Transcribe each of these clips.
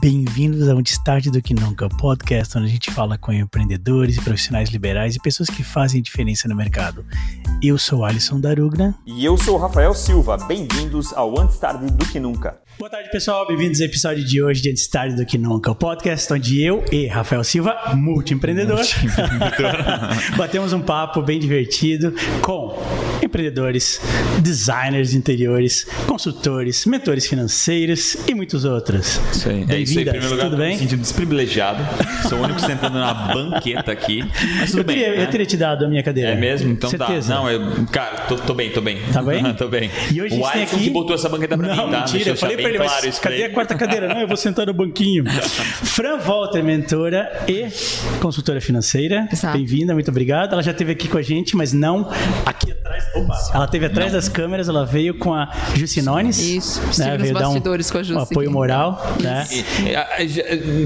Bem-vindos ao Destaque do Que Nunca, podcast onde a gente fala com empreendedores profissionais liberais e pessoas que fazem diferença no mercado. Eu sou Alisson Darugna. E eu sou Rafael Silva. Bem-vindos ao Antes Tarde do Que Nunca. Boa tarde, pessoal. Bem-vindos ao episódio de hoje de Antes Tarde do Que Nunca, o podcast onde eu e Rafael Silva, multi-empreendedor, batemos um papo bem divertido com empreendedores, designers de interiores, consultores, mentores financeiros e muitos outros. Isso aí. É isso aí, em primeiro lugar, tudo bem? me sentindo desprivilegiado. Sou o único sentando na banqueta aqui. Mas tudo eu, bem, teria, né? eu teria te dado a minha cadeira. É mesmo? Então Certeza. tá. Não, eu, cara, tô, tô bem, tô bem. Tá bem? tô bem. E hoje o Alisson aqui- que botou essa banqueta pra Não, mim, tá? mentira, Deixa eu falei pra ele, mas claro isso pra cadê a quarta cadeira? Não, eu vou sentar no banquinho. Fran Walter, mentora e consultora financeira. Bem-vinda, muito obrigado. Ela já esteve aqui com a gente, mas não aqui atrás. Opa, ela esteve atrás das câmeras, ela veio com a Jucinones. Isso, né, veio dar um, com a um apoio moral. Né?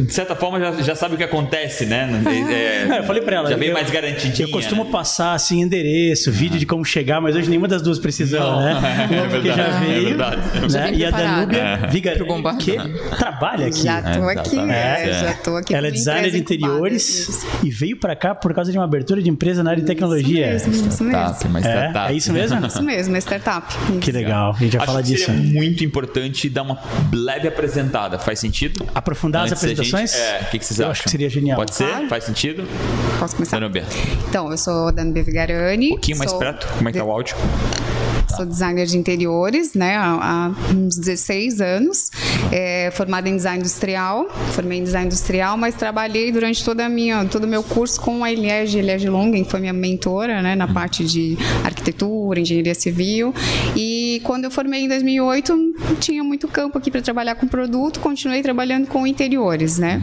De certa forma, já, já sabe o que acontece, né? É, É, eu falei pra ela. Já vem eu- mais garantidinha. Eu costumo né? passar assim endereço, vídeo de como chegar, mas hoje nenhuma das duas precisou, Não, né? é porque verdade, já é veio, verdade. né? E a. Danúbia É. Viga, Pro bombardeio. que trabalha aqui. Já tô É, aqui, exatamente. é, É. já tô aqui. Ela é designer de interiores isso. e veio pra cá por causa de uma abertura de empresa na área de tecnologia. Isso mesmo, isso mesmo. Tá, uma É, startup. é isso mesmo? Isso mesmo, uma startup. Que legal, a gente vai Acho falar que disso. seria muito importante dar uma leve apresentada. Faz sentido? Aprofundar as Antes da apresentações? gente- É, o que, que vocês Eu acham? acho que seria genial. Pode ser? Claro. Faz sentido? Posso começar? Danubia. Então, eu sou Danube Vigarani. Um pouquinho mais sou perto. Como é que tá o áudio? Sou designer de interiores, né, há, há uns 16 anos. É, formada em design industrial, formei em design industrial, mas trabalhei durante toda a minha, todo o meu curso com a Eliege, Eliege Longen, que foi minha mentora, né, na parte de arquitetura, engenharia civil. E quando eu formei em 2008, não tinha muito campo aqui para trabalhar com produto, continuei trabalhando com interiores, né.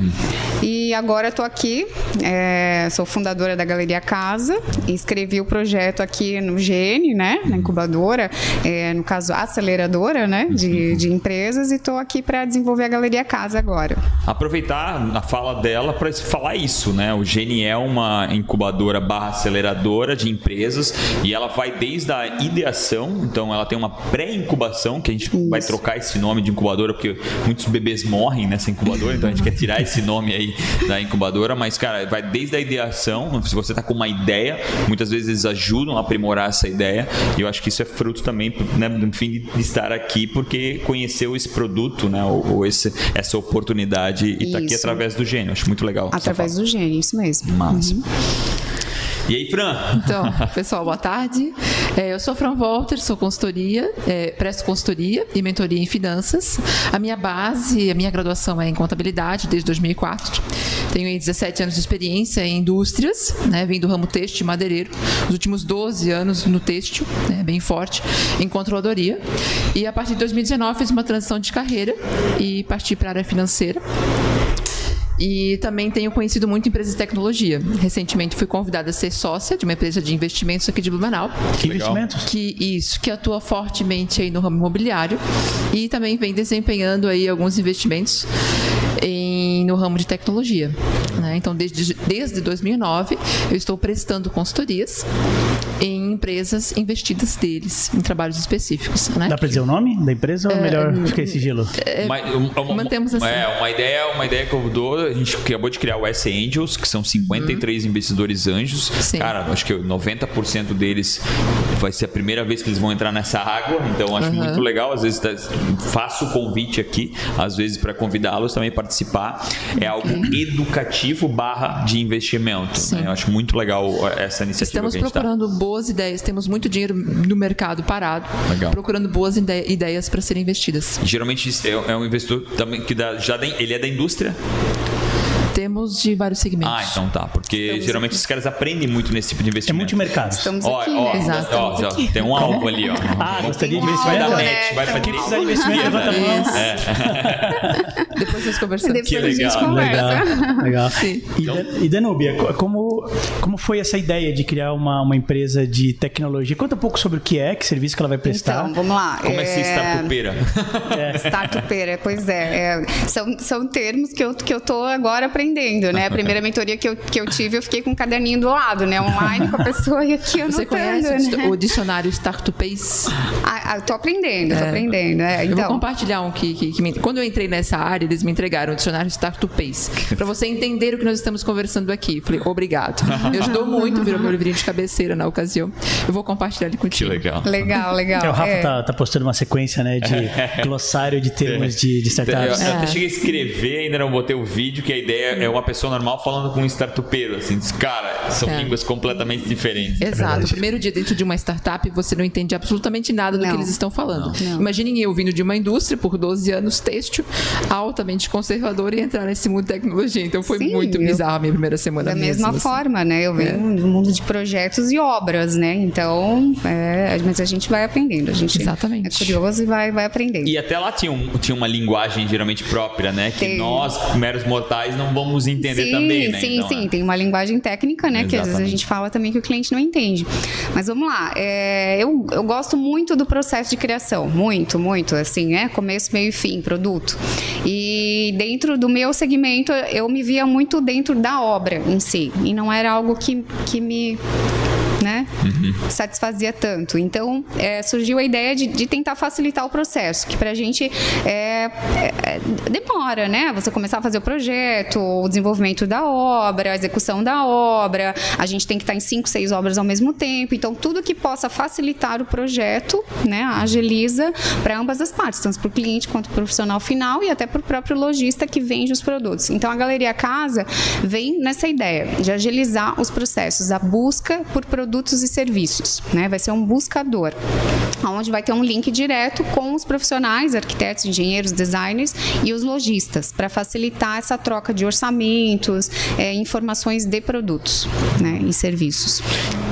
E agora estou aqui, é, sou fundadora da Galeria Casa, escrevi o projeto aqui no GN, né, na incubadora, é, no caso aceleradora, né, de, de empresas, e estou aqui para desenvolver a Galeria Casa agora. Aproveitar a fala dela para falar isso, né? O Gene é uma incubadora barra aceleradora de empresas e ela vai desde a ideação, então ela tem uma pré-incubação, que a gente vai Isso. trocar esse nome de incubadora, porque muitos bebês morrem nessa incubadora, então a gente quer tirar esse nome aí da incubadora, mas, cara, vai desde a ideação, se você tá com uma ideia, muitas vezes eles ajudam a aprimorar essa ideia, e eu acho que isso é fruto também, né, no fim de estar aqui, porque conheceu esse produto, né, ou, ou esse, essa oportunidade e tá aqui através do gênio. Acho muito legal. Através do gênio, isso mesmo. Massa. E aí, Fran? Então, pessoal, boa tarde. É, eu sou Fran Walter, sou consultoria, é, presto consultoria e mentoria em finanças. A minha base, a minha graduação é em contabilidade desde 2004. Tenho aí 17 anos de experiência em indústrias, né, vim do ramo têxtil e madeireiro. Os últimos 12 anos no têxtil, né, bem forte, em controladoria. E a partir de 2019 fiz uma transição de carreira e parti para a área financeira. E também tenho conhecido muito empresas de tecnologia. Recentemente fui convidada a ser sócia de uma empresa de investimentos aqui de Blumenau. Que investimentos? Que isso, que atua fortemente aí no ramo imobiliário e também vem desempenhando aí alguns investimentos no ramo de tecnologia. né? Então, desde, desde 2009, eu estou prestando consultorias em empresas investidas deles, em trabalhos específicos. Né? Dá pra dizer o nome da empresa ou é melhor ficar em sigilo? Uma, uma- uma- mantemos assim. É, uma ideia, uma ideia que eu dou, a gente acabou de criar o S Angels, que são 53 investidores anjos. Sim. Cara, acho que 90% deles vai ser a primeira vez que eles vão entrar nessa água, então acho muito legal. Às vezes tá- faço o convite aqui, às vezes para convidá-los também a participar. É algo educativo barra de investimento. né? Eu acho muito legal essa iniciativa Estamos que a gente tá. procurando boas ideias, temos muito dinheiro no mercado parado, Legal. procurando boas ide- ideias para serem investidas. Geralmente é é um investidor também que dá, já ele é da indústria. Temos de vários segmentos. Ah, então tá. Porque Estamos geralmente aqui. esses caras aprendem muito nesse tipo de É investimento. multimercado. Estamos Ó, aqui, ó, né? Exato. ó, ó, tem um alvo ali, ó. Ah, gostaria de Tem um Vai dar investimento? match, né? vai Então, fazer Quem precisar de investimento, levanta a mão. Depois nós conversamos. Depois Que a gente legal. conversa. Legal, legal. Sim. E, Dan- e Danúbia, como como, como foi essa ideia de criar uma, uma empresa de tecnologia? Conta um pouco sobre o que é, que serviço que ela vai prestar. Então, vamos lá. Como é, é ser startupeira? É. Startupeira, pois é. é. são, são termos que eu, que eu tô agora aprendendo, né? A primeira mentoria que eu, que eu tive, eu fiquei com um caderninho do lado, né? Online com a pessoa e aqui eu Você conhece né? o dicionário Startupace? Ah, ah, tô aprendendo, tô é. aprendendo. É, então. Eu vou então. compartilhar um que, que, que me... Quando eu entrei nessa área, eles me entregaram o dicionário Startupace. Para você entender o que nós estamos conversando aqui. Falei, obrigado. Me ajudou muito, virou meu livrinho de cabeceira na ocasião. Eu vou compartilhar ele contigo. Que legal. Legal, legal. É, o Rafa é. tá, tá, postando uma sequência, né, de glossário de termos de, de startups. Eu, eu até cheguei a escrever, ainda não botei o vídeo, que a ideia é uma pessoa normal falando com um startupeiro, assim. Cara, são é. línguas completamente diferentes. Exato. o primeiro dia dentro de uma startup, você não entende absolutamente nada do não. que eles estão falando. Não. Imaginem eu vindo de uma indústria por 12 anos têxtil, altamente conservadora e entrar nesse mundo de tecnologia. Então foi Sim, muito eu... bizarro a minha primeira semana. Da mesmo, mesma assim. forma, né? Eu venho é. do mundo de projetos e obras, né? Então, é, mas a gente vai aprendendo. A gente Exatamente. é curioso e vai, vai aprendendo. E até lá tinha, um, tinha uma linguagem geralmente própria, né? Que tem. nós, meros mortais, não vamos entender sim, também, né? Sim, então, sim. É. Tem uma linguagem técnica, né? Exatamente. Que às vezes a gente fala também que o cliente não entende. Mas vamos lá. É, eu, eu gosto muito do processo de criação. Muito, muito. Assim, é começo, meio e fim, produto. E dentro do meu segmento, eu me via muito dentro da obra em si. E não era algo que, que me né? Uhum. Satisfazia tanto. Então, é, surgiu a ideia de, de, tentar facilitar o processo, que pra gente é, é, demora, né? Você começar a fazer o projeto, o desenvolvimento da obra, a execução da obra, a gente tem que estar em cinco, seis obras ao mesmo tempo. Então, tudo que possa facilitar o projeto, né, agiliza para ambas as partes, tanto para o cliente quanto para o profissional final e até para o próprio lojista que vende os produtos. Então, a Galeria Casa vem nessa ideia de agilizar os processos, a busca por produtos produtos e serviços. Né? Vai ser um buscador, onde vai ter um link direto com os profissionais, arquitetos, engenheiros, designers e os lojistas, para facilitar essa troca de orçamentos, é, informações de produtos né, e serviços.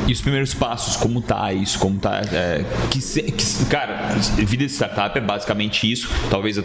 E os primeiros passos, como tá isso? Como tá. É, que, que, cara, vida de startup é basicamente isso. Talvez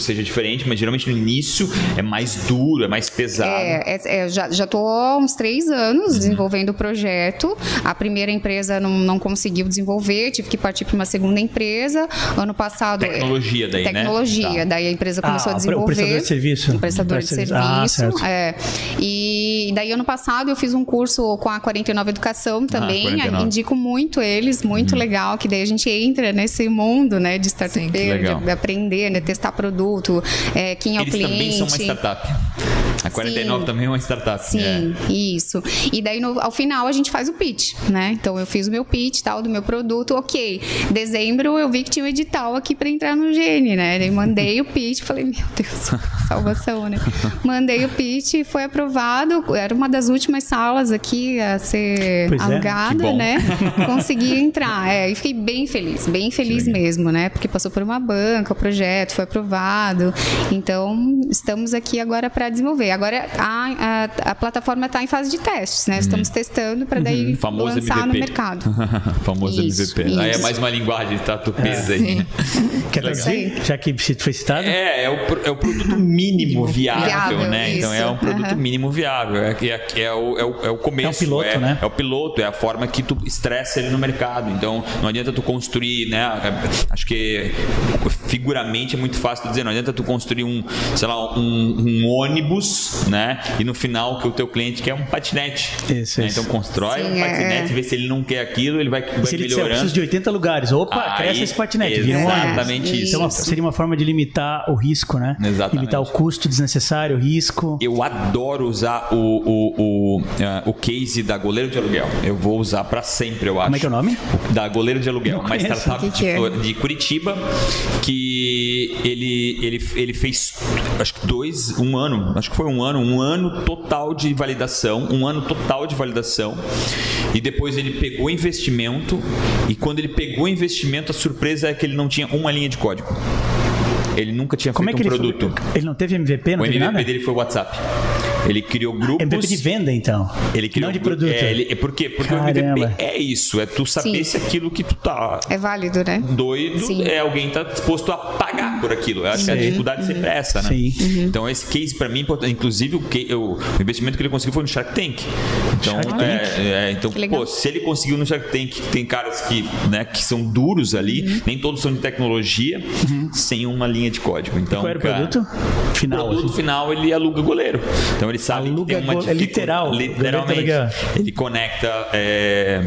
seja diferente, mas geralmente no início é mais duro, é mais pesado. É, é, é já, já tô há uns três anos uhum. desenvolvendo o projeto. A primeira empresa não, não conseguiu desenvolver, tive que partir para uma segunda empresa. Ano passado. É, tecnologia daí, tecnologia, né? Tecnologia. Tá. Daí a empresa começou ah, a desenvolver. O prestador de serviço. O prestador de serviço. Ah, certo. é. E daí ano passado eu fiz um curso com a 49 Educação também. Ah, indico muito eles, muito hum. legal, que daí a gente entra nesse mundo né, de startup, de aprender, né, testar produto, é, quem é eles o cliente. Eles também são uma startup. A 49 Sim. também é uma startup. Sim, é. isso. E daí no, ao final a gente faz o pitch, né? Então eu fiz o meu pitch tal do meu produto, ok. Dezembro eu vi que tinha um edital aqui para entrar no Gene, né? Daí mandei o pitch, falei, meu Deus, salvação, né? Mandei o pitch, foi aprovado. Era uma das últimas salas aqui a ser pois é, alugada, é. né? Consegui entrar. É, e fiquei bem feliz, bem feliz mesmo, né? Porque passou por uma banca, o projeto foi aprovado. Então, estamos aqui agora para desenvolver. Agora a, a, a plataforma está em fase de testes, né? Estamos uhum. testando para daí uhum. lançar MVP. no mercado. Famoso isso, MVP. Isso. Aí é mais uma linguagem, tá? Tu pensa é. aí. Quer dizer, já que foi citado? É, é o, é o produto mínimo viável, viável né? Isso. Então é um produto uhum. mínimo viável. É, é, é, o, é, o, é o começo. É o piloto, é, né? É o piloto, é a forma que tu estressa ele no mercado. Então não adianta tu construir, né? Acho que figuramente é muito fácil dizer, não adianta tu construir um, sei lá, um, um ônibus, né? E no final que o teu cliente quer um patinete. Isso, né? isso. Então constrói Sim, um patinete, é. vê se ele não quer aquilo, ele vai, vai se ele melhorando. Disser, de 80 lugares. Opa, Aí, cresce esse patinete. Exatamente isso. Então, seria uma forma de limitar o risco, né? Exatamente. Limitar o custo desnecessário, o risco. Eu adoro usar o, o, o, uh, o case da goleiro de aluguel. Eu vou usar para sempre, eu acho. Como é que é o nome? Da goleiro de aluguel. Uma startup de, é? de Curitiba que ele, ele, ele fez acho que dois, um ano, acho que foi um ano, um ano total de validação, um ano total de validação. E depois ele pegou investimento e quando ele pegou investimento, a surpresa é que ele não tinha uma linha de código. Ele nunca tinha Como feito é que um ele produto. Foi? Ele não teve MVP, não o teve MVP nada? dele foi o WhatsApp. Ele criou grupos. MVP de venda, então. Ele criou Não de produto. É, ele, é por quê? Porque Caramba. o MVP é isso, é tu saber Sim. se aquilo que tu tá É válido, né? doido, Sim. é alguém tá disposto a pagar por aquilo. Eu acho que a Sim. dificuldade sempre é essa, né? Sim. Então esse case para mim é importante. Inclusive o, que, o, o investimento que ele conseguiu foi no Shark Tank. Então, Shark é, Tank. é, então Que legal. pô, se ele conseguiu no Shark Tank, tem caras que, né, que são duros ali, nem todos são de tecnologia, sem uma linha de código. Então, Qual era o cara, produto? o Final. produto assim. final ele aluga goleiro. Então ele sabe Aluga que tem uma é literal. Tá Literalmente. legal. Ele conecta é,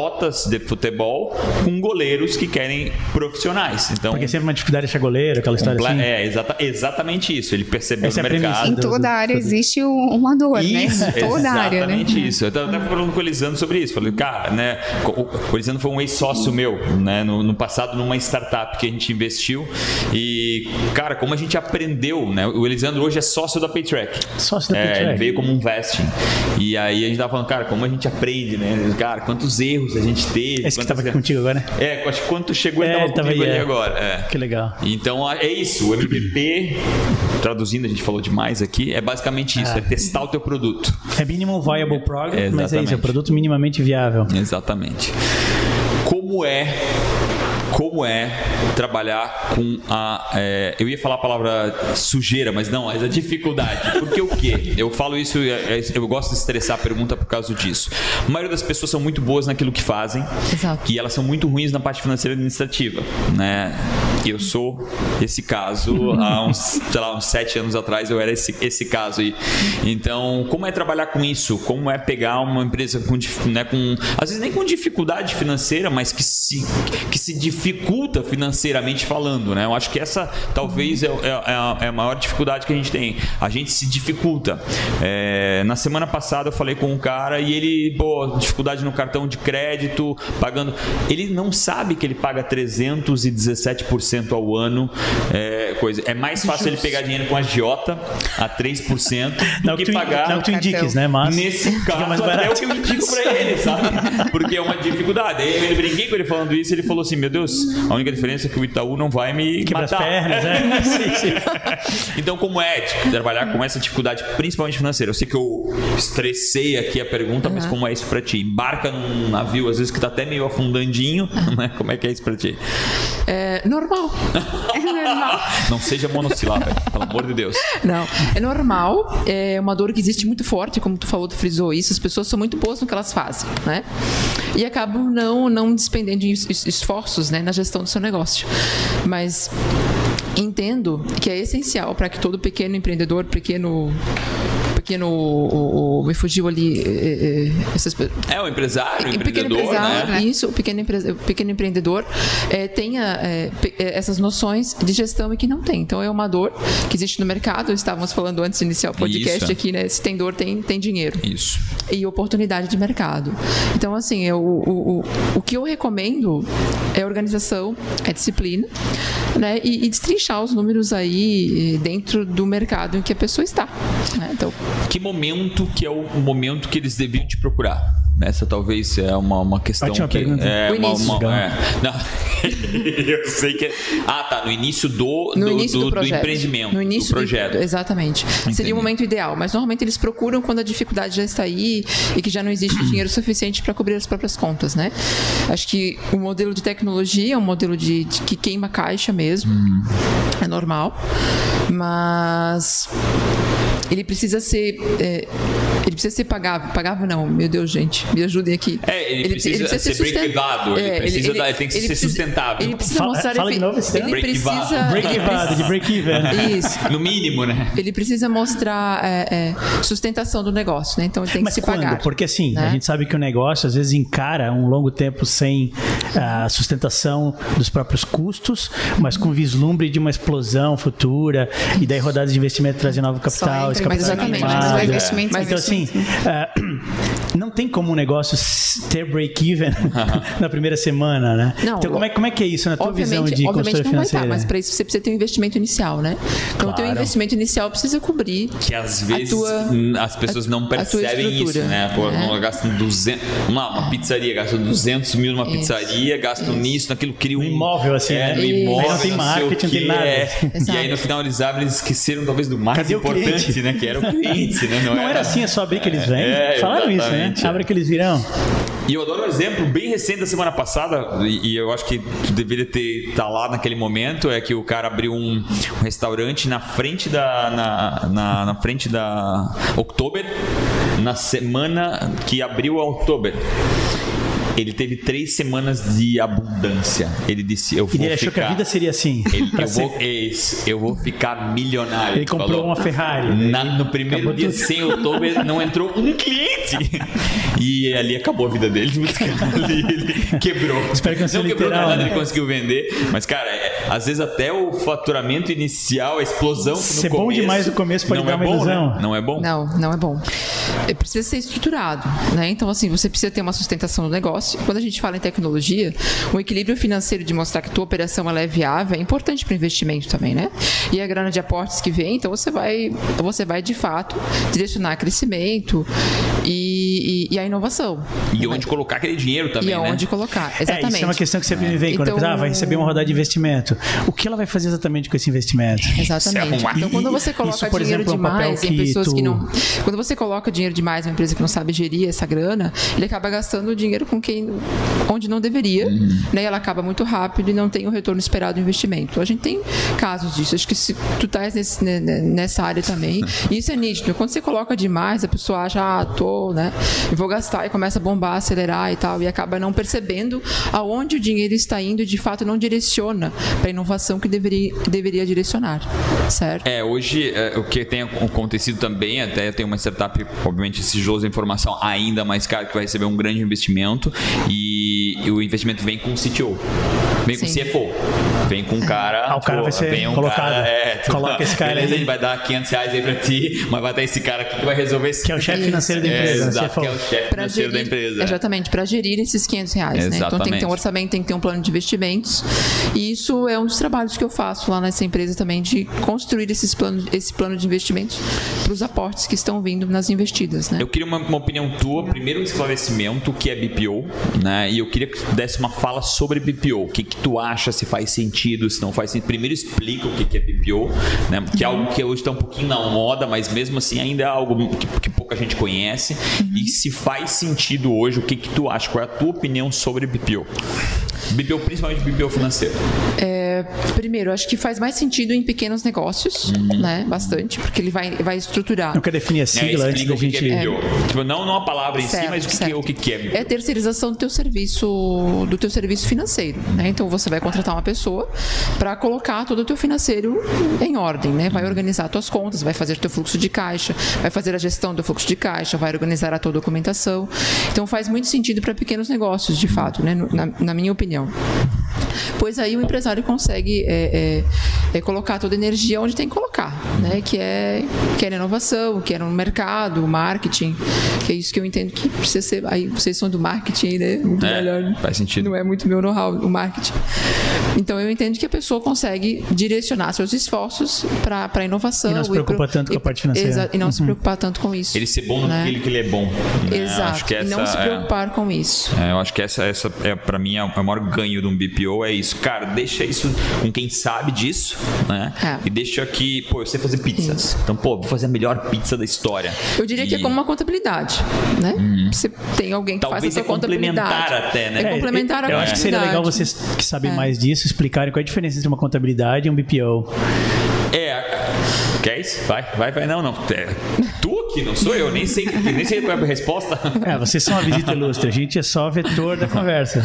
patotas de futebol com goleiros que querem profissionais. Então, Porque sempre uma dificuldade achar goleiro, aquela história assim. é exata- exatamente isso. Ele percebeu Essa no é mercado. Em toda área existe um- uma dor, Isso, né? Em toda área, né? exatamente isso. Eu tava até falando com o Elisandro sobre isso. Falei, cara, né? O, o Elisandro foi um ex-sócio meu, né? No, no passado, numa startup que a gente investiu. E, cara, como a gente aprendeu, né? O Elisandro hoje é sócio da Paytrack. Sócio da É, Paytrack. Ele veio como um vesting. E aí a gente tava falando, cara, como a gente aprende, né? Cara, quantos erros a gente teve. Esse que quantas- tava aqui contigo agora, né? É, acho que quando tu chegou, É, ele tava comigo aí, ali é. agora. É. Que legal. Então é isso, o MVP, traduzindo, a gente falou demais aqui, é basicamente isso, Ah. é testar o teu produto. É minimum viable program, mas é isso, é um produto minimamente viável. Exatamente. Como é como é trabalhar com a. é, eu ia falar a palavra sujeira, mas não, mas a dificuldade. Porque o quê? Eu falo isso, é, é, eu gosto de estressar a pergunta por causa disso. A maioria das pessoas são muito boas naquilo que fazem Exato. e elas são muito ruins na parte financeira e administrativa, né? Eu sou esse caso há uns, sei lá, uns sete anos atrás eu era esse, esse caso aí. Então, como é trabalhar com isso? Como é pegar uma empresa com, né, com às vezes nem com dificuldade financeira, mas que se, que se dificulta financeiramente falando, né? Eu acho que essa talvez é, é- é a, é a maior dificuldade que a gente tem. A gente se dificulta. É, na semana passada eu falei com um cara e ele, pô, dificuldade no cartão de crédito, pagando. Ele não sabe que ele paga 317% ao ano. É, coisa. é mais fácil ele pegar dinheiro com a agiota a 3% do Não que pagar. não que tu indiques, né? Mas Nesse caso, até o que eu indico pra ele, sabe? Porque é uma dificuldade. Aí eu brinquei com ele falando isso ele falou assim: Meu Deus, a única diferença é que o Itaú não vai me Quebra as matar. pernas, né? Sim, sim. Então, como é tipo, trabalhar com essa dificuldade, principalmente financeira? Eu sei que eu estressei aqui a pergunta, mas como é isso pra ti? Embarca num navio, às vezes que tá até meio afundandinho, né? Como é que é isso pra ti? É normal. É normal. Não seja monossilável, pelo amor de Deus. Não, é normal, é uma dor que existe muito forte, como tu falou, tu frisou isso, as pessoas são muito boas no que elas fazem, né? E acabam não, não despendendo de es- es- esforços né, na gestão do seu negócio. Mas entendo que é essencial para que todo pequeno empreendedor, pequeno. Pequeno. O, o- me fugiu ali. é, é, essas, É o empresário, o o pequeno empreendedor, empresário, né? isso, o pequeno, empre- pequeno empreendedor é, tenha essas noções de gestão e que não tem. Então é uma dor que existe no mercado. Estávamos falando antes de iniciar o podcast Isso. aqui, né? Se tem dor, tem, tem dinheiro Isso. e oportunidade de mercado. Então, assim, eu, o, o, o que eu recomendo é organização, é disciplina, né? E, e destrinchar os números aí dentro do mercado em que a pessoa está. né? Então, Que momento que é o momento que eles deviam te procurar? Essa talvez é uma, uma questão Ótima que pergunta. é uma, uma- é. Não. eu sei que é... ah tá no início do no do, início do, projeto. empreendimento No início do projeto exatamente. Seria o momento ideal, mas normalmente eles procuram quando a dificuldade já está aí e que já não existe dinheiro suficiente para cobrir as próprias contas, né? Acho que o modelo de tecnologia é um modelo de, de que queima caixa mesmo. É normal. Mas ele precisa ser é, ele precisa ser pagável. Pagável não, meu Deus, gente, me ajudem aqui. É, ele precisa ser susten- break-evado, ele precisa dar- ele tem que ser precisa- sustentável. Ele precisa Fala- mostrar fala de efe- novo ele precisa Break ele even, de break even. isso. no mínimo né Ele precisa mostrar é, é, sustentação do negócio, né? Então ele tem Mas que se quando? pagar. Porque assim, a né? gente sabe que o negócio às vezes encara um longo tempo sem a sustentação dos próprios custos, mas com vislumbre de uma explosão futura e daí rodadas de investimento trazer novo capital, entra capital exatamente, animado. mas só investimento, Mas então assim, ah, não tem como um negócio ter break-even na primeira semana, né? Não, então como é, como é que é isso na tua visão de obviamente consultoria não vai financeira? estar, mas para isso você precisa ter um investimento inicial, né? Então o teu investimento inicial precisa cobrir que às a vezes tua- as pessoas a- não percebem isso, né? Pô, né? não gastam 200, uma, uma pizzaria gasta 200 mil numa Isso. pizzaria, gastam nisso, naquilo, cria um No imóvel, assim, é, né? no Isso. imóvel, Aí não tem marketing, não tem nada. é. E aí no final eles abrem, eles esqueceram talvez do mais Cadê importante, cliente? Né? Que era o cliente, né? Não, não era... era... assim, é só abrir que eles vêm. É, Falaram isso, né? Abre que eles virão. E eu adoro um exemplo bem recente da semana passada, e, e eu acho que tu deveria ter tá lá naquele momento, é que o cara abriu um, um restaurante na frente da na, na, na frente da Oktober, na semana que abriu a Oktober ele teve três semanas de abundância. Ele disse: Eu vou. E ele achou ficar... que a vida seria assim. Ele, eu, vou, eu vou ficar milionário. Ele comprou falou. uma Ferrari. Na, no primeiro dia, tudo. sem outubro, não entrou um cliente. E ali acabou a vida dele. ali ele quebrou. Espero que não, não quebrou literal, nada, né? ele conseguiu vender. Mas, cara, é, às vezes até o faturamento inicial, a explosão. Ser bom demais no começo pode não dar é uma bom, ilusão. Né? Não é bom? Não, não é bom. É, precisa ser estruturado, né? Então, assim, você precisa ter uma sustentação do negócio. Quando a gente fala em tecnologia, o equilíbrio financeiro de mostrar que a tua operação ela é viável é importante para o investimento também, né? E a grana de aportes que vem, então você vai, você vai de fato direcionar crescimento e, e, e a inovação. E onde colocar aquele dinheiro também, e né? onde colocar, exatamente. É, isso é uma questão que sempre me vem quando então, ah, vai receber uma rodada de investimento. O que ela vai fazer exatamente com esse investimento? Exatamente. É então, quando você coloca isso, dinheiro exemplo, demais é um em pessoas que, que não... Quando você coloca dinheiro demais em uma empresa que não sabe gerir essa grana, ele acaba gastando dinheiro com quem onde não deveria, uhum. né? Ela acaba muito rápido e não tem o retorno esperado do investimento. A gente tem casos disso. Acho que se tu estás nesse, nessa área também, isso é nítido. Quando você coloca demais, a pessoa acha, ah, tô, né? Vou gastar e começa a bombar, acelerar e tal, e acaba não percebendo aonde o dinheiro está indo e de fato não direciona para a inovação que deveria, deveria direcionar, certo? É, hoje é, o que tem acontecido também, até tem uma startup, obviamente, sigilosa informação ainda mais cara que vai receber um grande investimento 一。E, e o investimento vem com o CTO, vem Sim. com o CFO, vem com um cara. Ah, o cara vai ser vem um colocado. Cara, é, tu, Coloca esse cara beleza, aí. a gente vai dar 500 reais aí pra ti, mas vai ter esse cara aqui que vai resolver esse Que é o chefe financeiro da empresa. É, exato, que é o chefe financeiro gerir, da empresa. Exatamente, para gerir esses 500 reais. Né? Então tem que ter um orçamento, tem que ter um plano de investimentos. E isso é um dos trabalhos que eu faço lá nessa empresa também, de construir esses planos, esse plano de investimentos para os aportes que estão vindo nas investidas. Né? Eu queria uma, uma opinião tua, primeiro um esclarecimento, o que é BPO, né? E eu queria que tu desse uma fala sobre BPO. O que, que tu acha, se faz sentido, se não faz sentido. Primeiro explica o que, que é BPO, né? Que é algo que hoje está um pouquinho na moda, mas mesmo assim ainda é algo que, que pouca gente conhece. Uhum. E se faz sentido hoje, o que, que tu acha? Qual é a tua opinião sobre BPO? BPO, principalmente BPO financeiro. É, primeiro, acho que faz mais sentido em pequenos negócios, uhum. né? Bastante, porque ele vai, vai estruturar. Não quer definir a sigla é, antes da gente... Que é BPO. É. Tipo, não, não a palavra em certo, si, mas o que, que, é, o que é. É terceirização do teu serviço, do teu serviço financeiro, né? Então, você vai contratar uma pessoa para colocar todo o teu financeiro em ordem, né? Vai organizar tuas contas, vai fazer teu fluxo de caixa, vai fazer a gestão do fluxo de caixa, vai organizar a tua documentação. Então, faz muito sentido para pequenos negócios, de fato, né? Na, na minha opinião. Pois aí o empresário consegue é, é, é, colocar toda a energia onde tem que colocar, né? que, é, que é a inovação, que é no mercado, marketing, que é isso que eu entendo que precisa ser. Aí vocês são do marketing, né? Muito é, melhor. Faz sentido. Não é muito meu know-how, o marketing. Então eu entendo que a pessoa consegue direcionar seus esforços para a inovação. E não se preocupa e, tanto com a parte financeira. E não uhum. se preocupar tanto com isso. Ele ser bom né? naquilo que ele é bom. Né? Exato. Essa, e não se preocupar é, com isso. É, eu acho que essa, essa é, para mim, é o maior ganho de um BPO é isso. Cara, deixa isso com quem sabe disso, né? É. E deixa aqui, pô, eu sei fazer pizza. Isso. Então, pô, vou fazer a melhor pizza da história. Eu diria e... que é como uma contabilidade, né? Uhum. Você tem alguém que Talvez faz a sua contabilidade. complementar até, né? É, complementar a Eu acho que seria legal vocês que sabem é. mais disso explicarem qual é a diferença entre uma contabilidade e um BPO. É, quer isso? Vai, vai, vai. Não, não. É, tu aqui, não sou eu. Nem sei, nem sei qual é a resposta. É, vocês são a visita ilustre. A gente é só vetor da conversa.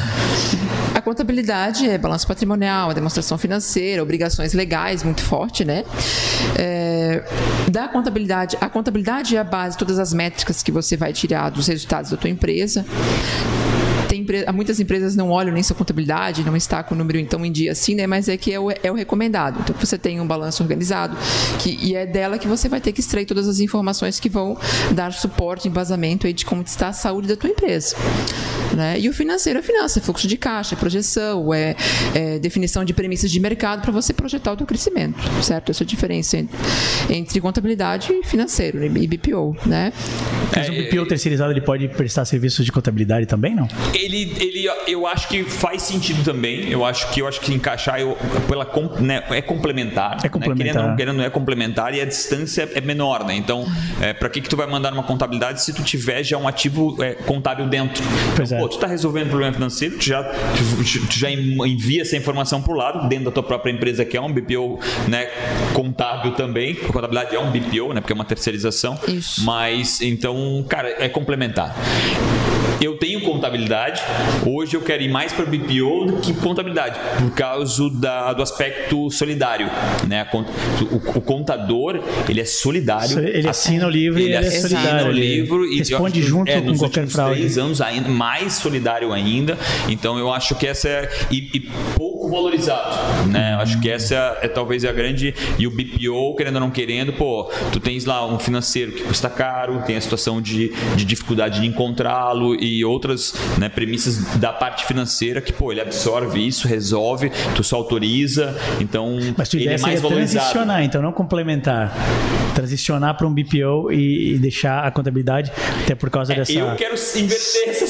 A contabilidade é balanço patrimonial, a demonstração financeira, obrigações legais muito forte, né? É, da contabilidade, a contabilidade é a base de todas as métricas que você vai tirar dos resultados da tua empresa tem muitas empresas não olham nem sua contabilidade, não está com o número então em dia assim, né? Mas é que é o, é o recomendado. Então você tem um balanço organizado que, e é dela que você vai ter que extrair todas as informações que vão dar suporte, embasamento aí de como está a saúde da tua empresa. Né? E o financeiro é finança, é fluxo de caixa, é projeção, é, é definição de premissas de mercado para você projetar o teu crescimento, certo? Essa é a diferença entre, entre contabilidade e financeiro, né? e BPO, né? Mas o BPO terceirizado ele pode prestar serviços de contabilidade também, não? Ele ele, ele, eu acho que faz sentido também. Eu acho que eu acho que encaixar eu, pela né, é complementar. É complementar. Né? Querendo, querendo é complementar e a distância é menor, né? Então, é, para que que tu vai mandar uma contabilidade se tu tiver já um ativo é, contábil dentro? Pois então, é. Pô, tu tá resolvendo um problema financeiro, tu já, tu, tu já envia essa informação pro lado dentro da tua própria empresa que é um BPO, né? Contábil também. A contabilidade é um BPO, né? Porque é uma terceirização. Isso. Mas então, cara, é complementar. Eu tenho contabilidade, hoje eu quero ir mais para BPO do que contabilidade, por causa da, do aspecto solidário. Né? O, o, contador, ele é solidário. Ele assina o livro ele ele é assina solidário. o livro e responde junto é, com nos qualquer fraude. três anos ainda mais solidário ainda. Então eu acho que essa é e, e pouco valorizado, né? Eu acho que essa é, é talvez a grande e o BPO querendo ou não querendo, pô, tu tens lá um financeiro que custa caro, tem a situação de, de dificuldade de encontrá-lo e outras né, premissas da parte financeira que, pô, ele absorve isso, resolve, tu só autoriza, então Mas tua ele é mais valorizado. transicionar, então não complementar. Transicionar para um BPO e, e deixar a contabilidade, até por causa dessa. É, Eu quero inverter essa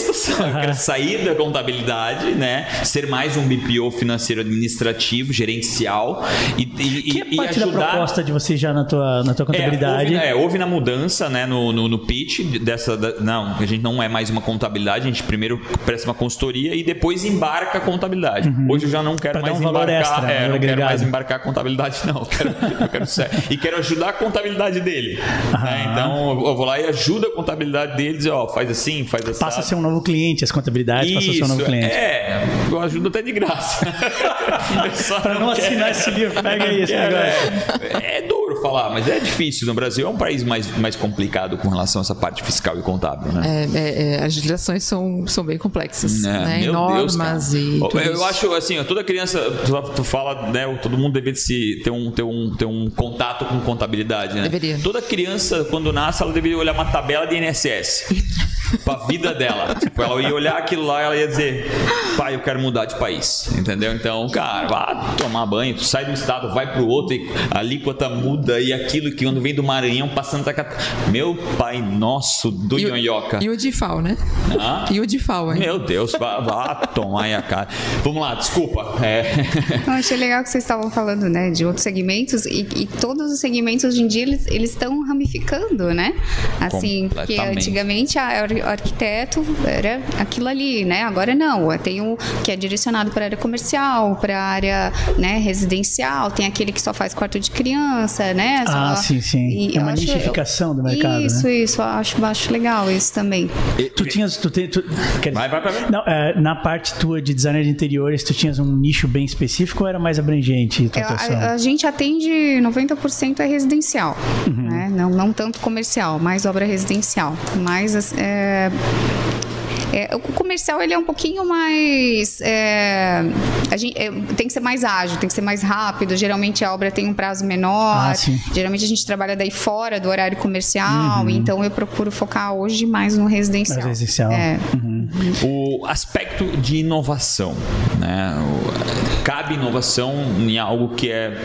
sair da contabilidade, né? Ser mais um BPO financeiro administrativo, gerencial e, e, que é e parte da ajudar. proposta de você já na tua, na tua É, contabilidade. houve, é, houve na mudança, né, no, no, no pitch dessa. da- não, a gente não é mais uma contabilidade, a gente primeiro presta uma consultoria e depois embarca a contabilidade. Hoje eu já não quero Pra mais um embarcar. extra, é, valor não quero agregado. mais embarcar a contabilidade, não. Eu quero, eu quero ser- e quero ajudar a contabilidade dele. né? Então eu vou lá e ajudo a contabilidade deles, ó, faz assim, faz assim. Passa a ser um novo cliente, as contabilidades passam a ser um novo cliente. É, eu ajudo até de graça. Para não assinar esse livro, pega aí esse quero, negócio. é, é duro falar, mas é difícil. No Brasil é um país mais, mais complicado com relação a essa parte fiscal e contábil, né? É, é, é, as legislações são, são bem complexas, É, né? meu Normas Deus, cara. e Eu, tudo eu isso. acho assim, toda criança, tu, tu fala, né? Todo mundo deve se ter um, ter um, ter um contato com contabilidade, né? Deveria. Toda criança, quando nasce, ela deveria olhar uma tabela de INSS. pra vida dela. Tipo, ela ia olhar aquilo lá e ela ia dizer, pai, eu quero mudar de país. Entendeu? Então, cara, vá tomar banho, tu sai do estado, vai pro outro e a alíquota muda e aquilo que quando vem do Maranhão passando tá Meu pai nosso do E o-. E o DIFAL, né? Ah? E o DIFAL, hein? Meu Deus, vá, vá tomar aí a cara. Vamos lá, desculpa. É. Eu achei legal que vocês estavam falando, né, de outros segmentos e, e todos os segmentos hoje em dia eles estão ramificando, né? Assim, porque antigamente a, ar- arquiteto era aquilo ali, né? Agora não, tem o que é direcionado para a área comercial, para a área, né, residencial, tem aquele que só faz quarto de criança, né? Ah, Só- sim, sim. e É uma acho- nichificação do mercado, Isso, né? isso, acho, acho legal isso também. Tu tinhas. Tu tem, tu, quer Vai, vai, vai, vai. Não, é, na parte tua de designer de interiores, tu tinhas um nicho bem específico ou era mais abrangente a tua É, a, a gente atende 90% é residencial, né? não, não tanto comercial, mais obra residencial. Mas as- é, é, o comercial ele é um pouquinho mais. é, a gente, é, tem que ser mais ágil, tem que ser mais rápido. Geralmente a obra tem um prazo menor. Ah, sim. Geralmente a gente trabalha daí fora do horário comercial. Então eu procuro focar hoje mais no residencial. Mais residencial. É. O aspecto de inovação, né? Cabe inovação em algo que é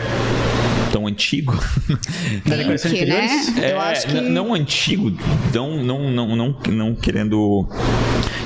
tão antigo. Decoração de que, né? É, acho que. não antigo, não, não, não, não, não querendo.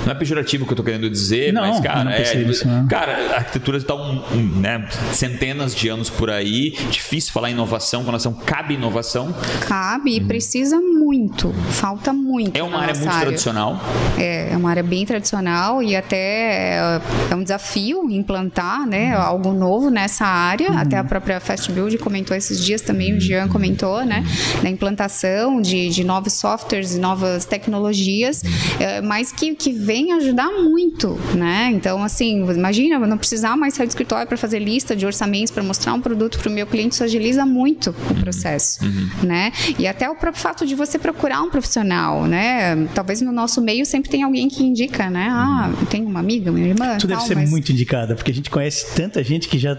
Não é pejorativo o que eu tô querendo dizer, Não, mas, cara, não é, isso, não. cara, a arquitetura está um, um, né, centenas de anos por aí. Difícil falar em inovação, quando não cabe inovação. Cabe e precisa muito. Falta muito. É uma área muito tradicional. É, é uma área bem tradicional e até é, é um desafio implantar né, algo novo nessa área. Até a própria Fast Build comentou esses dias também, o Jean comentou, né? Da implantação de, de novos softwares e novas tecnologias, é, mas que, que vem ajudar muito, né? Então, assim, imagina, eu não precisar mais sair do escritório para fazer lista de orçamentos, para mostrar um produto para o meu cliente, isso agiliza muito o processo, né? E até o próprio fato de você procurar um profissional, né? Talvez no nosso meio sempre tem alguém que indica, né? Ah, tem uma amiga, minha irmã, Tu deve tal, ser mas- muito indicada, porque a gente conhece tanta gente que já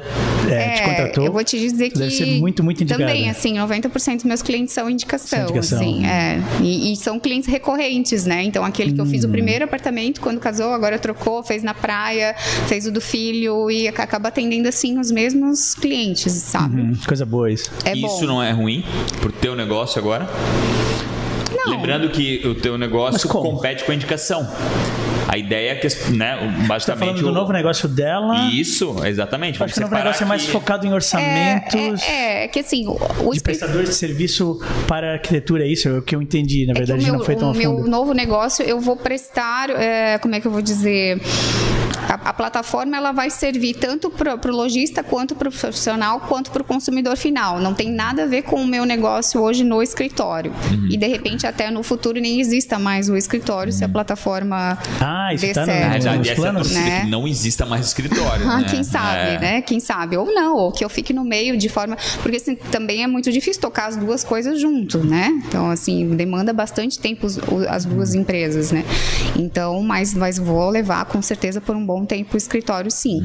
é, te é, contratou. Eu vou te dizer Tu que. deve ser muito, muito indicada. Também, assim, 90% dos meus clientes são indicação. São indicação. Assim, é. E, e são clientes recorrentes, né? Então, aquele que eu fiz o Hum. primeiro apartamento, quando casou, agora trocou, fez na praia, fez o do filho e ac- acaba atendendo, assim, os mesmos clientes, sabe? Hum, coisa boa isso. É Isso bom. não é ruim pro teu negócio agora? Não. Lembrando que o teu negócio compete com a indicação. A ideia é que, né, Você tá basicamente. falando do o- novo negócio dela. Isso, exatamente. Acho que o novo negócio é mais focado em orçamentos. É, é que assim, o, De prestadores de serviço para arquitetura, é isso? É o que eu entendi. Na É que verdade, o meu, não foi tão o a meu novo negócio, eu vou prestar, é, como é que eu vou dizer? A, a plataforma ela vai servir tanto para o lojista quanto para o profissional quanto para o consumidor final. Não tem nada a ver com o meu negócio hoje no escritório. Uhum. E de repente até no futuro nem exista mais o escritório se a plataforma Ah, isso tá no- Na certo. verdade, nos essa é planos? torcida né? que não exista mais escritório. Ah, né? quem sabe, É. né? Quem sabe. Ou não, ou que eu fique no meio de forma. Porque assim, também é muito difícil tocar as duas coisas junto, né? Então, assim, demanda bastante tempo as duas empresas, né? Então, mas, mas vou levar com certeza por um bom tempo o escritório, sim.